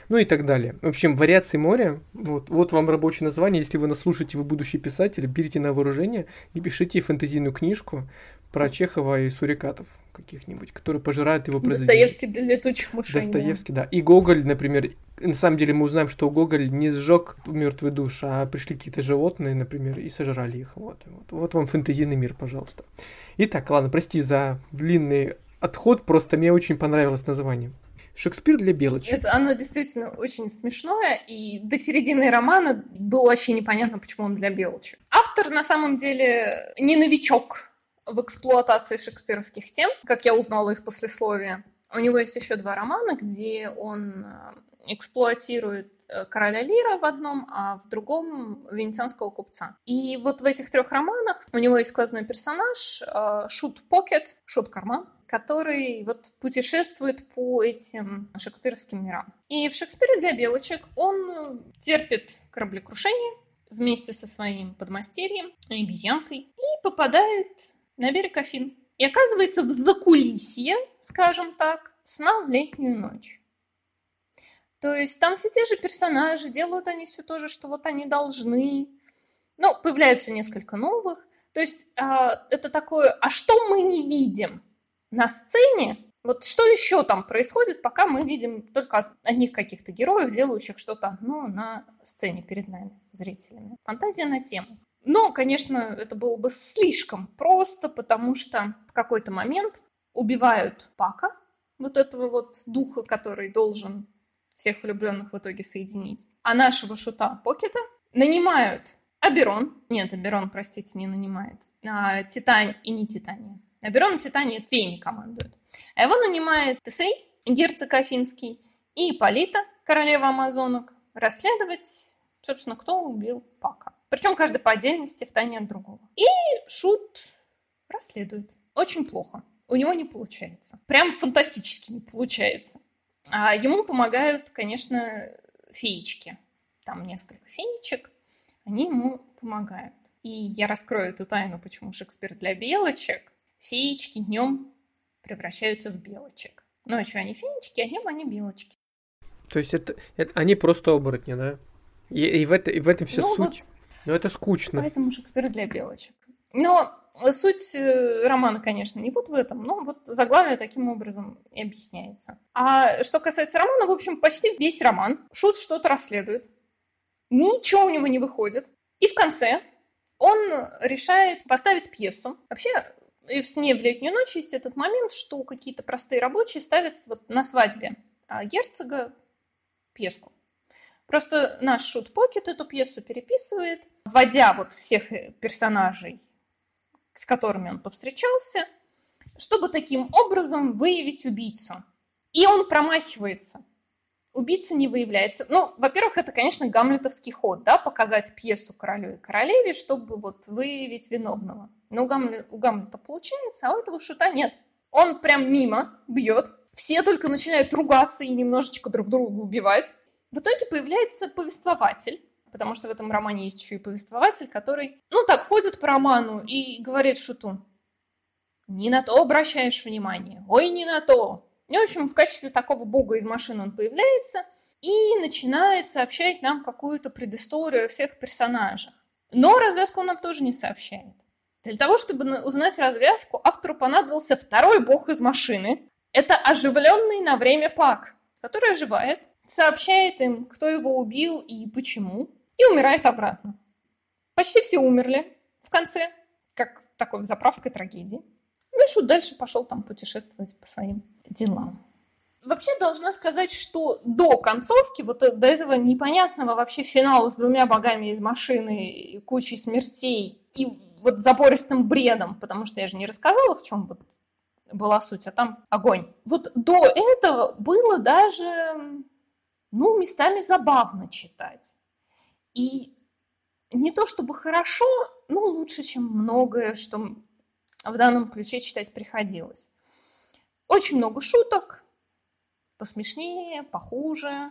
ну и так далее. В общем, вариации моря. Вот, вот вам рабочее название. Если вы нас слушаете, вы будущий писатель, берите на вооружение и пишите фэнтезийную книжку про Чехова и сурикатов каких-нибудь, которые пожирают его произведения. Достоевский для летучих мышей. Достоевский, да. И Гоголь, например, на самом деле мы узнаем, что Гоголь не сжег мертвый душ, а пришли какие-то животные, например, и сожрали их. Вот, вот, вот вам фэнтезийный мир, пожалуйста. Итак, ладно, прости за длинный отход, просто мне очень понравилось название. Шекспир для белочек. Это оно действительно очень смешное, и до середины романа было вообще непонятно, почему он для белочек. Автор на самом деле не новичок в эксплуатации шекспировских тем, как я узнала из послесловия. У него есть еще два романа, где он э, эксплуатирует э, короля Лира в одном, а в другом венецианского купца. И вот в этих трех романах у него есть сквозной персонаж э, Шут Покет, Шут Карман, который вот путешествует по этим шекспировским мирам. И в «Шекспире для белочек» он терпит кораблекрушение вместе со своим подмастерьем, обезьянкой, и попадает на берег Афин. И оказывается в закулисье, скажем так, сна в летнюю ночь. То есть там все те же персонажи, делают они все то же, что вот они должны. Но появляются несколько новых. То есть а, это такое, а что мы не видим на сцене? Вот что еще там происходит, пока мы видим только одних каких-то героев, делающих что-то одно на сцене перед нами, зрителями. Фантазия на тему. Но, конечно, это было бы слишком просто, потому что в какой-то момент убивают Пака, вот этого вот духа, который должен всех влюбленных в итоге соединить. А нашего шута Покета нанимают Аберон. Нет, Аберон, простите, не нанимает. А, Титань и не Титания. Аберон и Титания Фей не командуют. А его нанимает Тесей, герцог Афинский, и Полита, королева амазонок, расследовать, собственно, кто убил Пака. Причем каждый по отдельности в тайне от другого. И Шут расследует. Очень плохо. У него не получается. Прям фантастически не получается. А ему помогают, конечно, феечки. Там несколько феечек. Они ему помогают. И я раскрою эту тайну, почему Шекспир для белочек. Феечки днем превращаются в белочек. Ночью они феечки, а днем они белочки. То есть это, это они просто оборотни, да? И, и, в, это, и в этом вся ну, суть. Вот, Но это скучно. Поэтому Шекспир для белочек. Но суть э, романа, конечно, не вот в этом, но вот заглавие таким образом и объясняется. А что касается романа, в общем, почти весь роман Шут что-то расследует. Ничего у него не выходит. И в конце он решает поставить пьесу. Вообще, и в сне в летнюю ночь есть этот момент, что какие-то простые рабочие ставят вот на свадьбе а герцога пьеску. Просто наш Шут Покет эту пьесу переписывает, вводя вот всех персонажей, с которыми он повстречался, чтобы таким образом выявить убийцу. И он промахивается. Убийца не выявляется. Ну, во-первых, это, конечно, гамлетовский ход, да, показать пьесу королю и королеве, чтобы вот выявить виновного. Но у, Гамле, у Гамлета получается, а у этого шута нет. Он прям мимо бьет, все только начинают ругаться и немножечко друг друга убивать. В итоге появляется повествователь, потому что в этом романе есть еще и повествователь, который, ну так, ходит по роману и говорит шуту. Не на то обращаешь внимание, ой, не на то. И, в общем, в качестве такого бога из машины он появляется и начинает сообщать нам какую-то предысторию о всех персонажах. Но развязку он нам тоже не сообщает. Для того, чтобы узнать развязку, автору понадобился второй бог из машины. Это оживленный на время Пак, который оживает, сообщает им, кто его убил и почему, и умирает обратно. Почти все умерли в конце, как в такой заправской трагедии. Мишу дальше пошел там путешествовать по своим делам. Вообще должна сказать, что до концовки, вот до этого непонятного вообще финала с двумя богами из машины, кучей смертей и вот забористым бредом, потому что я же не рассказала, в чем вот была суть, а там огонь. Вот до этого было даже, ну, местами забавно читать. И не то чтобы хорошо, но лучше, чем многое, что в данном ключе читать приходилось. Очень много шуток, посмешнее, похуже.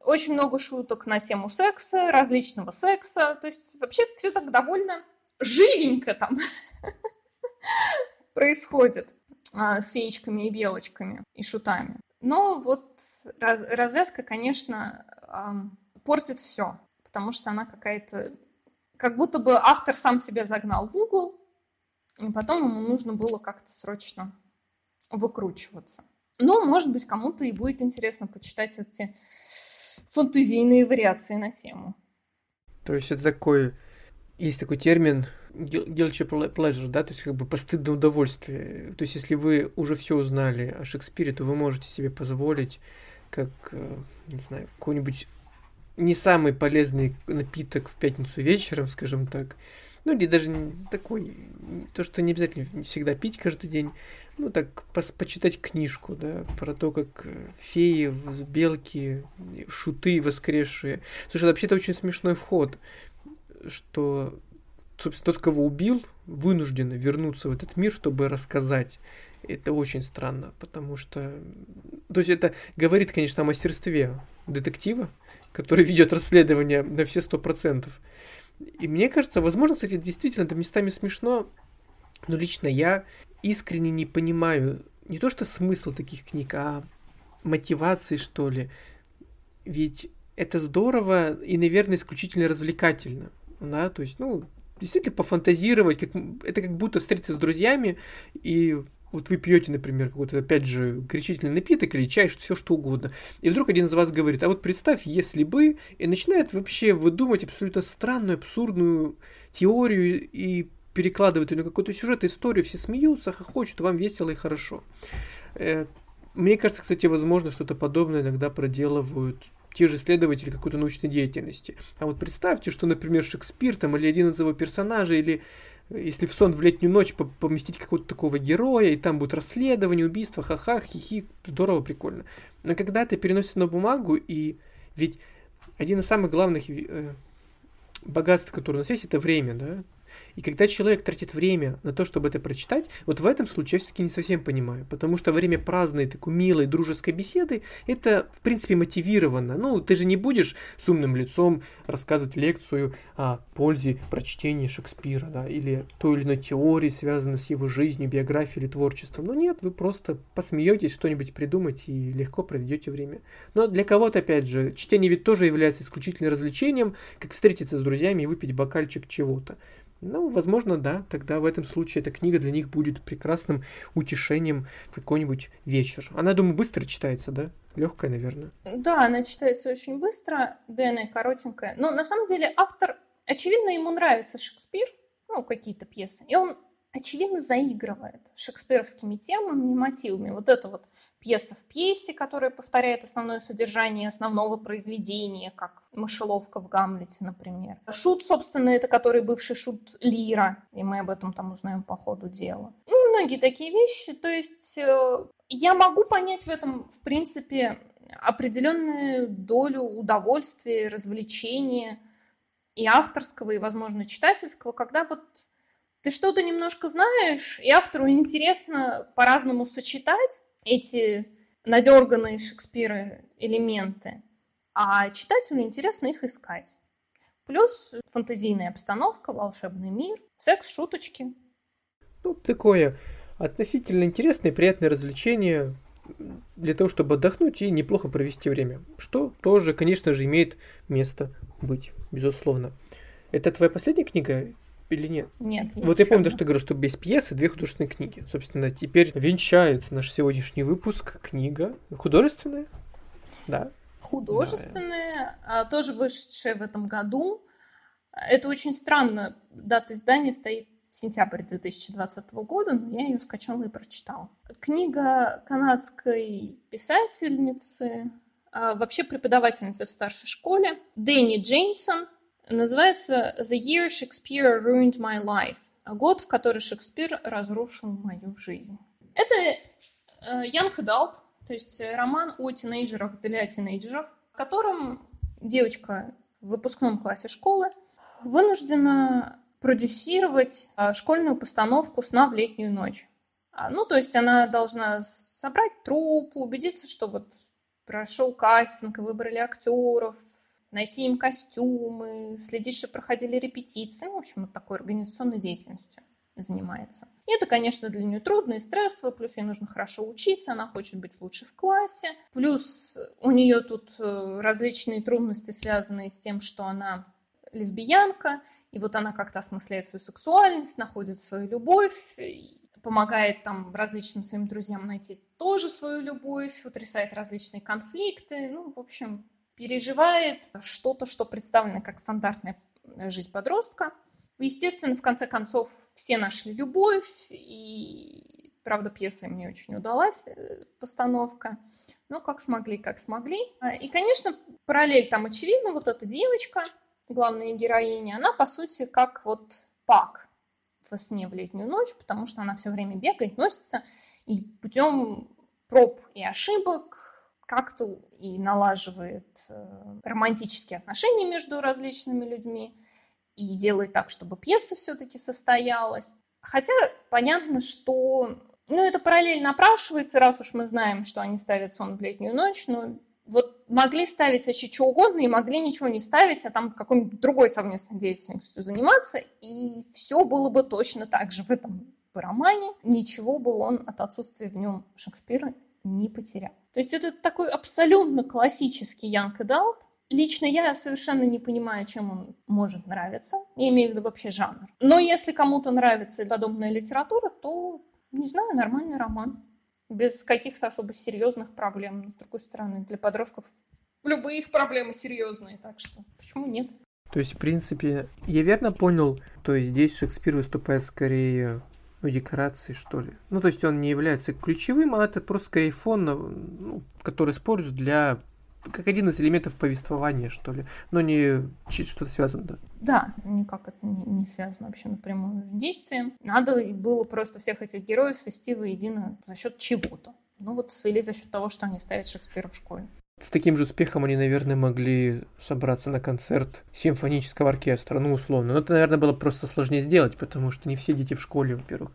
Очень много шуток на тему секса, различного секса. То есть вообще все так довольно живенько там происходит а, с феечками и белочками и шутами. Но вот раз, развязка, конечно, портит все потому что она какая-то... Как будто бы автор сам себя загнал в угол, и потом ему нужно было как-то срочно выкручиваться. Но, может быть, кому-то и будет интересно почитать эти фантазийные вариации на тему. То есть это такой... Есть такой термин guilty pleasure, да, то есть как бы постыдное удовольствие. То есть если вы уже все узнали о Шекспире, то вы можете себе позволить как, э, не знаю, какой-нибудь не самый полезный напиток в пятницу вечером, скажем так. Ну, или даже такой, то, что не обязательно всегда пить каждый день. Ну, так, пос, почитать книжку, да, про то, как э, феи, белки, шуты воскресшие. Слушай, вообще это очень смешной вход, что, собственно, тот, кого убил, вынужден вернуться в этот мир, чтобы рассказать. Это очень странно, потому что... То есть это говорит, конечно, о мастерстве детектива, который ведет расследование на все сто процентов. И мне кажется, возможно, кстати, действительно, это местами смешно, но лично я искренне не понимаю не то что смысл таких книг, а мотивации, что ли. Ведь это здорово и, наверное, исключительно развлекательно. Да, то есть, ну, действительно пофантазировать, как, это как будто встретиться с друзьями и вот вы пьете, например, какой-то, опять же, горячительный напиток или чай, все что угодно. И вдруг один из вас говорит, а вот представь, если бы, и начинает вообще выдумать абсолютно странную, абсурдную теорию и перекладывает ее на какой-то сюжет, историю, все смеются, хохочут, вам весело и хорошо. Э, мне кажется, кстати, возможно, что-то подобное иногда проделывают те же исследователи какой-то научной деятельности. А вот представьте, что, например, Шекспир там, или один из его персонажей, или если в сон в летнюю ночь поместить какого-то такого героя, и там будет расследование, убийство, ха-ха, хихи, здорово, прикольно. Но когда ты переносишь на бумагу, и ведь один из самых главных э, богатств, которые у нас есть, это время, да? И когда человек тратит время на то, чтобы это прочитать, вот в этом случае я все-таки не совсем понимаю, потому что время праздной, такой милой, дружеской беседы, это, в принципе, мотивировано. Ну, ты же не будешь с умным лицом рассказывать лекцию о пользе прочтения Шекспира, да, или той или иной теории, связанной с его жизнью, биографией или творчеством. Ну нет, вы просто посмеетесь, что-нибудь придумать и легко проведете время. Но для кого-то, опять же, чтение ведь тоже является исключительным развлечением, как встретиться с друзьями и выпить бокальчик чего-то. Ну, возможно, да, тогда в этом случае эта книга для них будет прекрасным утешением в какой-нибудь вечер. Она, думаю, быстро читается, да? Легкая, наверное. Да, она читается очень быстро, длинная, коротенькая. Но на самом деле автор, очевидно, ему нравится Шекспир, ну, какие-то пьесы, и он очевидно заигрывает шекспировскими темами и мотивами. Вот это вот пьеса в пьесе, которая повторяет основное содержание основного произведения, как «Мышеловка» в «Гамлете», например. Шут, собственно, это который бывший шут Лира, и мы об этом там узнаем по ходу дела. Ну, многие такие вещи. То есть э, я могу понять в этом, в принципе, определенную долю удовольствия, развлечения и авторского, и, возможно, читательского, когда вот ты что-то немножко знаешь, и автору интересно по-разному сочетать эти надерганные Шекспира элементы, а читателю интересно их искать. Плюс фантазийная обстановка, волшебный мир, секс, шуточки. Ну, такое относительно интересное приятное развлечение для того, чтобы отдохнуть и неплохо провести время. Что тоже, конечно же, имеет место быть, безусловно. Это твоя последняя книга или нет? Нет. Вот я помню, одна. что ты говорил, что без пьесы две художественные книги. Собственно, теперь венчает наш сегодняшний выпуск книга художественная, да? Художественная, да. тоже вышедшая в этом году. Это очень странно. Дата издания стоит сентябрь 2020 года, но я ее скачала и прочитала. Книга канадской писательницы, а, вообще преподавательницы в старшей школе, Дэнни Джейнсон, Называется «The Year Shakespeare Ruined My Life» год, в который Шекспир разрушил мою жизнь. Это э, Young Adult, то есть роман о тинейджерах для тинейджеров, в котором девочка в выпускном классе школы вынуждена продюсировать э, школьную постановку «Сна в летнюю ночь». А, ну, то есть она должна собрать труппу, убедиться, что вот прошел кастинг, выбрали актеров, найти им костюмы, следить, чтобы проходили репетиции. Ну, в общем, вот такой организационной деятельностью занимается. И это, конечно, для нее трудно и стрессово, плюс ей нужно хорошо учиться, она хочет быть лучше в классе, плюс у нее тут э, различные трудности, связанные с тем, что она лесбиянка, и вот она как-то осмысляет свою сексуальность, находит свою любовь, помогает там различным своим друзьям найти тоже свою любовь, утрясает различные конфликты, ну, в общем, переживает что-то, что представлено как стандартная жизнь подростка. Естественно, в конце концов, все нашли любовь, и, правда, пьеса мне очень удалась, э, постановка. Ну, как смогли, как смогли. И, конечно, параллель там очевидна. Вот эта девочка, главная героиня, она, по сути, как вот Пак во сне в летнюю ночь, потому что она все время бегает, носится, и путем проб и ошибок как-то и налаживает э, романтические отношения между различными людьми и делает так, чтобы пьеса все-таки состоялась. Хотя понятно, что ну, это параллельно напрашивается, раз уж мы знаем, что они ставят сон в летнюю ночь, но вот могли ставить вообще что угодно и могли ничего не ставить, а там какой-нибудь другой совместной деятельностью заниматься, и все было бы точно так же в этом романе, ничего бы он от отсутствия в нем Шекспира не потерял. То есть это такой абсолютно классический Young Adult. Лично я совершенно не понимаю, чем он может нравиться. Я имею в виду вообще жанр. Но если кому-то нравится подобная литература, то, не знаю, нормальный роман. Без каких-то особо серьезных проблем. Но, с другой стороны, для подростков любые их проблемы серьезные, так что почему нет? То есть, в принципе, я верно понял, то есть здесь Шекспир выступает скорее ну, декорации, что ли. Ну, то есть он не является ключевым, а это просто скорее фон, ну, который используют для как один из элементов повествования, что ли, но не что-то связано, да. Да, никак это не, не связано вообще напрямую с действием. Надо было просто всех этих героев свести воедино за счет чего-то. Ну вот свели за счет того, что они ставят Шекспира в школе. С таким же успехом они, наверное, могли собраться на концерт симфонического оркестра, ну, условно. Но это, наверное, было просто сложнее сделать, потому что не все дети в школе, во-первых,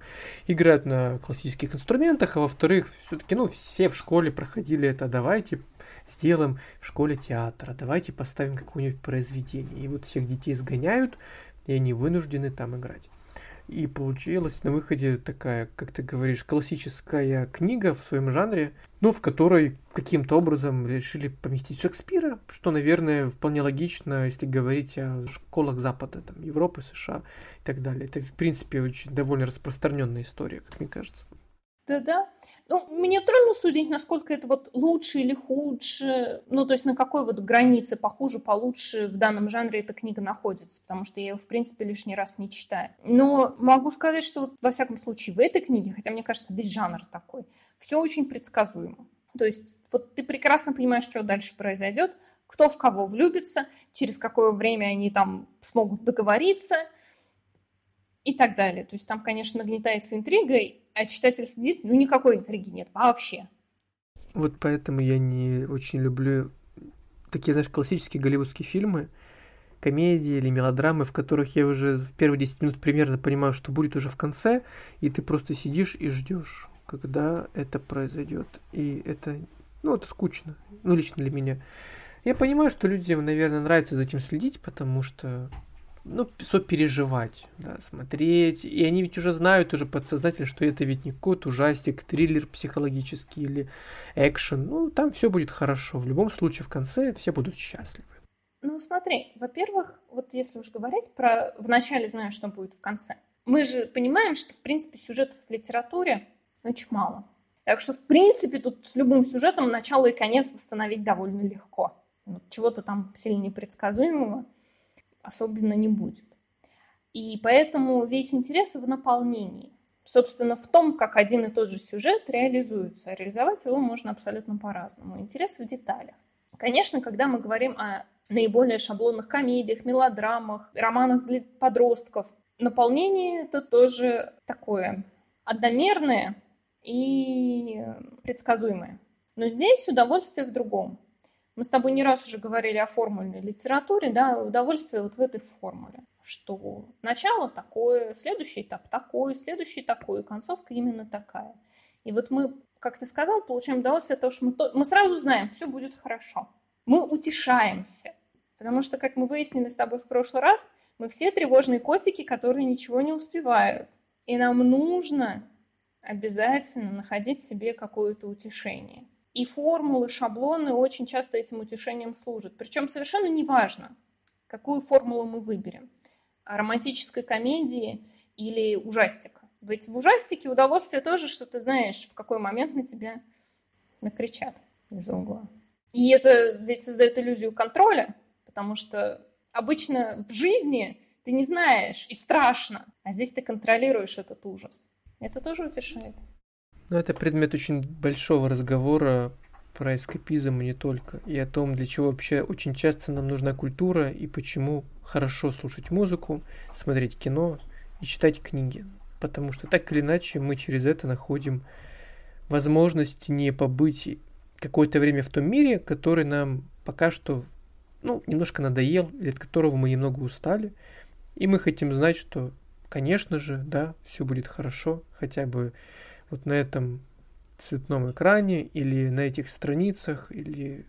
играют на классических инструментах, а во-вторых, все-таки, ну, все в школе проходили это. Давайте сделаем в школе театра, давайте поставим какое-нибудь произведение. И вот всех детей сгоняют, и они вынуждены там играть. И получилась на выходе такая, как ты говоришь, классическая книга в своем жанре, ну, в которой каким-то образом решили поместить Шекспира, что, наверное, вполне логично, если говорить о школах Запада, там, Европы, США и так далее. Это, в принципе, очень довольно распространенная история, как мне кажется. Да-да. Ну, мне трудно судить, насколько это вот лучше или хуже, ну, то есть на какой вот границе похуже, получше в данном жанре эта книга находится, потому что я ее, в принципе, лишний раз не читаю. Но могу сказать, что вот, во всяком случае в этой книге, хотя мне кажется, весь жанр такой, все очень предсказуемо. То есть вот ты прекрасно понимаешь, что дальше произойдет, кто в кого влюбится, через какое время они там смогут договориться и так далее. То есть там, конечно, нагнетается интрига, а читатель сидит, ну никакой интриги нет вообще. Вот поэтому я не очень люблю такие, знаешь, классические голливудские фильмы, комедии или мелодрамы, в которых я уже в первые 10 минут примерно понимаю, что будет уже в конце, и ты просто сидишь и ждешь, когда это произойдет. И это, ну, это скучно, ну, лично для меня. Я понимаю, что людям, наверное, нравится за этим следить, потому что ну, сопереживать, да, смотреть. И они ведь уже знают уже подсознательно, что это ведь не какой-то ужастик, триллер психологический или экшен. Ну, там все будет хорошо. В любом случае, в конце все будут счастливы. Ну, смотри, во-первых, вот если уж говорить про в начале знаю, что будет в конце. Мы же понимаем, что, в принципе, сюжетов в литературе очень мало. Так что, в принципе, тут с любым сюжетом начало и конец восстановить довольно легко. Вот чего-то там сильно непредсказуемого – особенно не будет. И поэтому весь интерес в наполнении. Собственно, в том, как один и тот же сюжет реализуется. Реализовать его можно абсолютно по-разному. Интерес в деталях. Конечно, когда мы говорим о наиболее шаблонных комедиях, мелодрамах, романах для подростков, наполнение это тоже такое одномерное и предсказуемое. Но здесь удовольствие в другом. Мы с тобой не раз уже говорили о формульной литературе, да, удовольствие вот в этой формуле, что начало такое, следующий этап такой, следующий такой, концовка именно такая. И вот мы, как ты сказал, получаем удовольствие от того, что мы, то, мы сразу знаем, все будет хорошо. Мы утешаемся, потому что, как мы выяснили с тобой в прошлый раз, мы все тревожные котики, которые ничего не успевают. И нам нужно обязательно находить себе какое-то утешение. И формулы, шаблоны очень часто этим утешением служат. Причем совершенно неважно, какую формулу мы выберем. Романтической комедии или ужастика. Ведь в ужастике удовольствие тоже, что ты знаешь, в какой момент на тебя накричат из-за угла. И это ведь создает иллюзию контроля, потому что обычно в жизни ты не знаешь и страшно, а здесь ты контролируешь этот ужас. Это тоже утешает. Ну, это предмет очень большого разговора про эскапизм и не только, и о том, для чего вообще очень часто нам нужна культура и почему хорошо слушать музыку, смотреть кино и читать книги. Потому что так или иначе мы через это находим возможность не побыть какое-то время в том мире, который нам пока что ну, немножко надоел, или от которого мы немного устали. И мы хотим знать, что, конечно же, да, все будет хорошо, хотя бы вот на этом цветном экране или на этих страницах или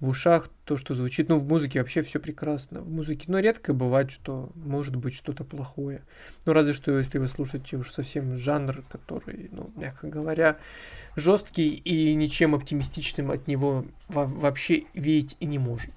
в ушах то, что звучит. Ну, в музыке вообще все прекрасно. В музыке, но ну, редко бывает, что может быть что-то плохое. Ну, разве что, если вы слушаете уж совсем жанр, который, ну, мягко говоря, жесткий и ничем оптимистичным от него вообще веять и не может.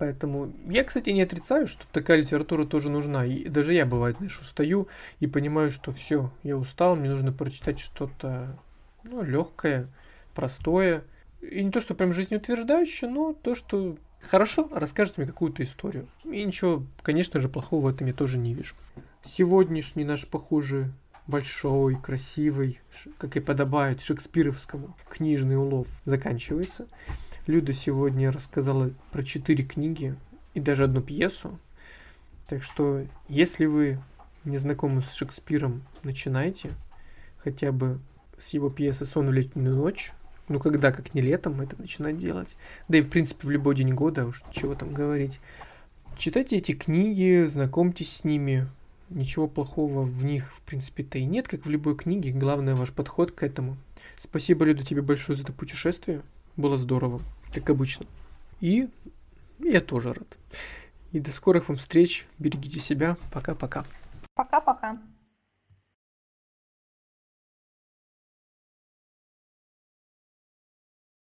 Поэтому я, кстати, не отрицаю, что такая литература тоже нужна. И даже я, бывает, знаешь, устаю и понимаю, что все, я устал, мне нужно прочитать что-то ну, легкое, простое. И не то, что прям жизнеутверждающее, но то, что хорошо расскажет мне какую-то историю. И ничего, конечно же, плохого в этом я тоже не вижу. Сегодняшний наш, похоже, большой, красивый, как и подобает шекспировскому, книжный улов заканчивается. Люда сегодня рассказала про четыре книги и даже одну пьесу. Так что, если вы не знакомы с Шекспиром, начинайте хотя бы с его пьесы «Сон в летнюю ночь». Ну, когда, как не летом, это начинать делать. Да и, в принципе, в любой день года, уж чего там говорить. Читайте эти книги, знакомьтесь с ними. Ничего плохого в них, в принципе-то и нет, как в любой книге. Главное, ваш подход к этому. Спасибо, Люда, тебе большое за это путешествие. Было здорово как обычно. И я тоже рад. И до скорых вам встреч. Берегите себя. Пока-пока. Пока-пока.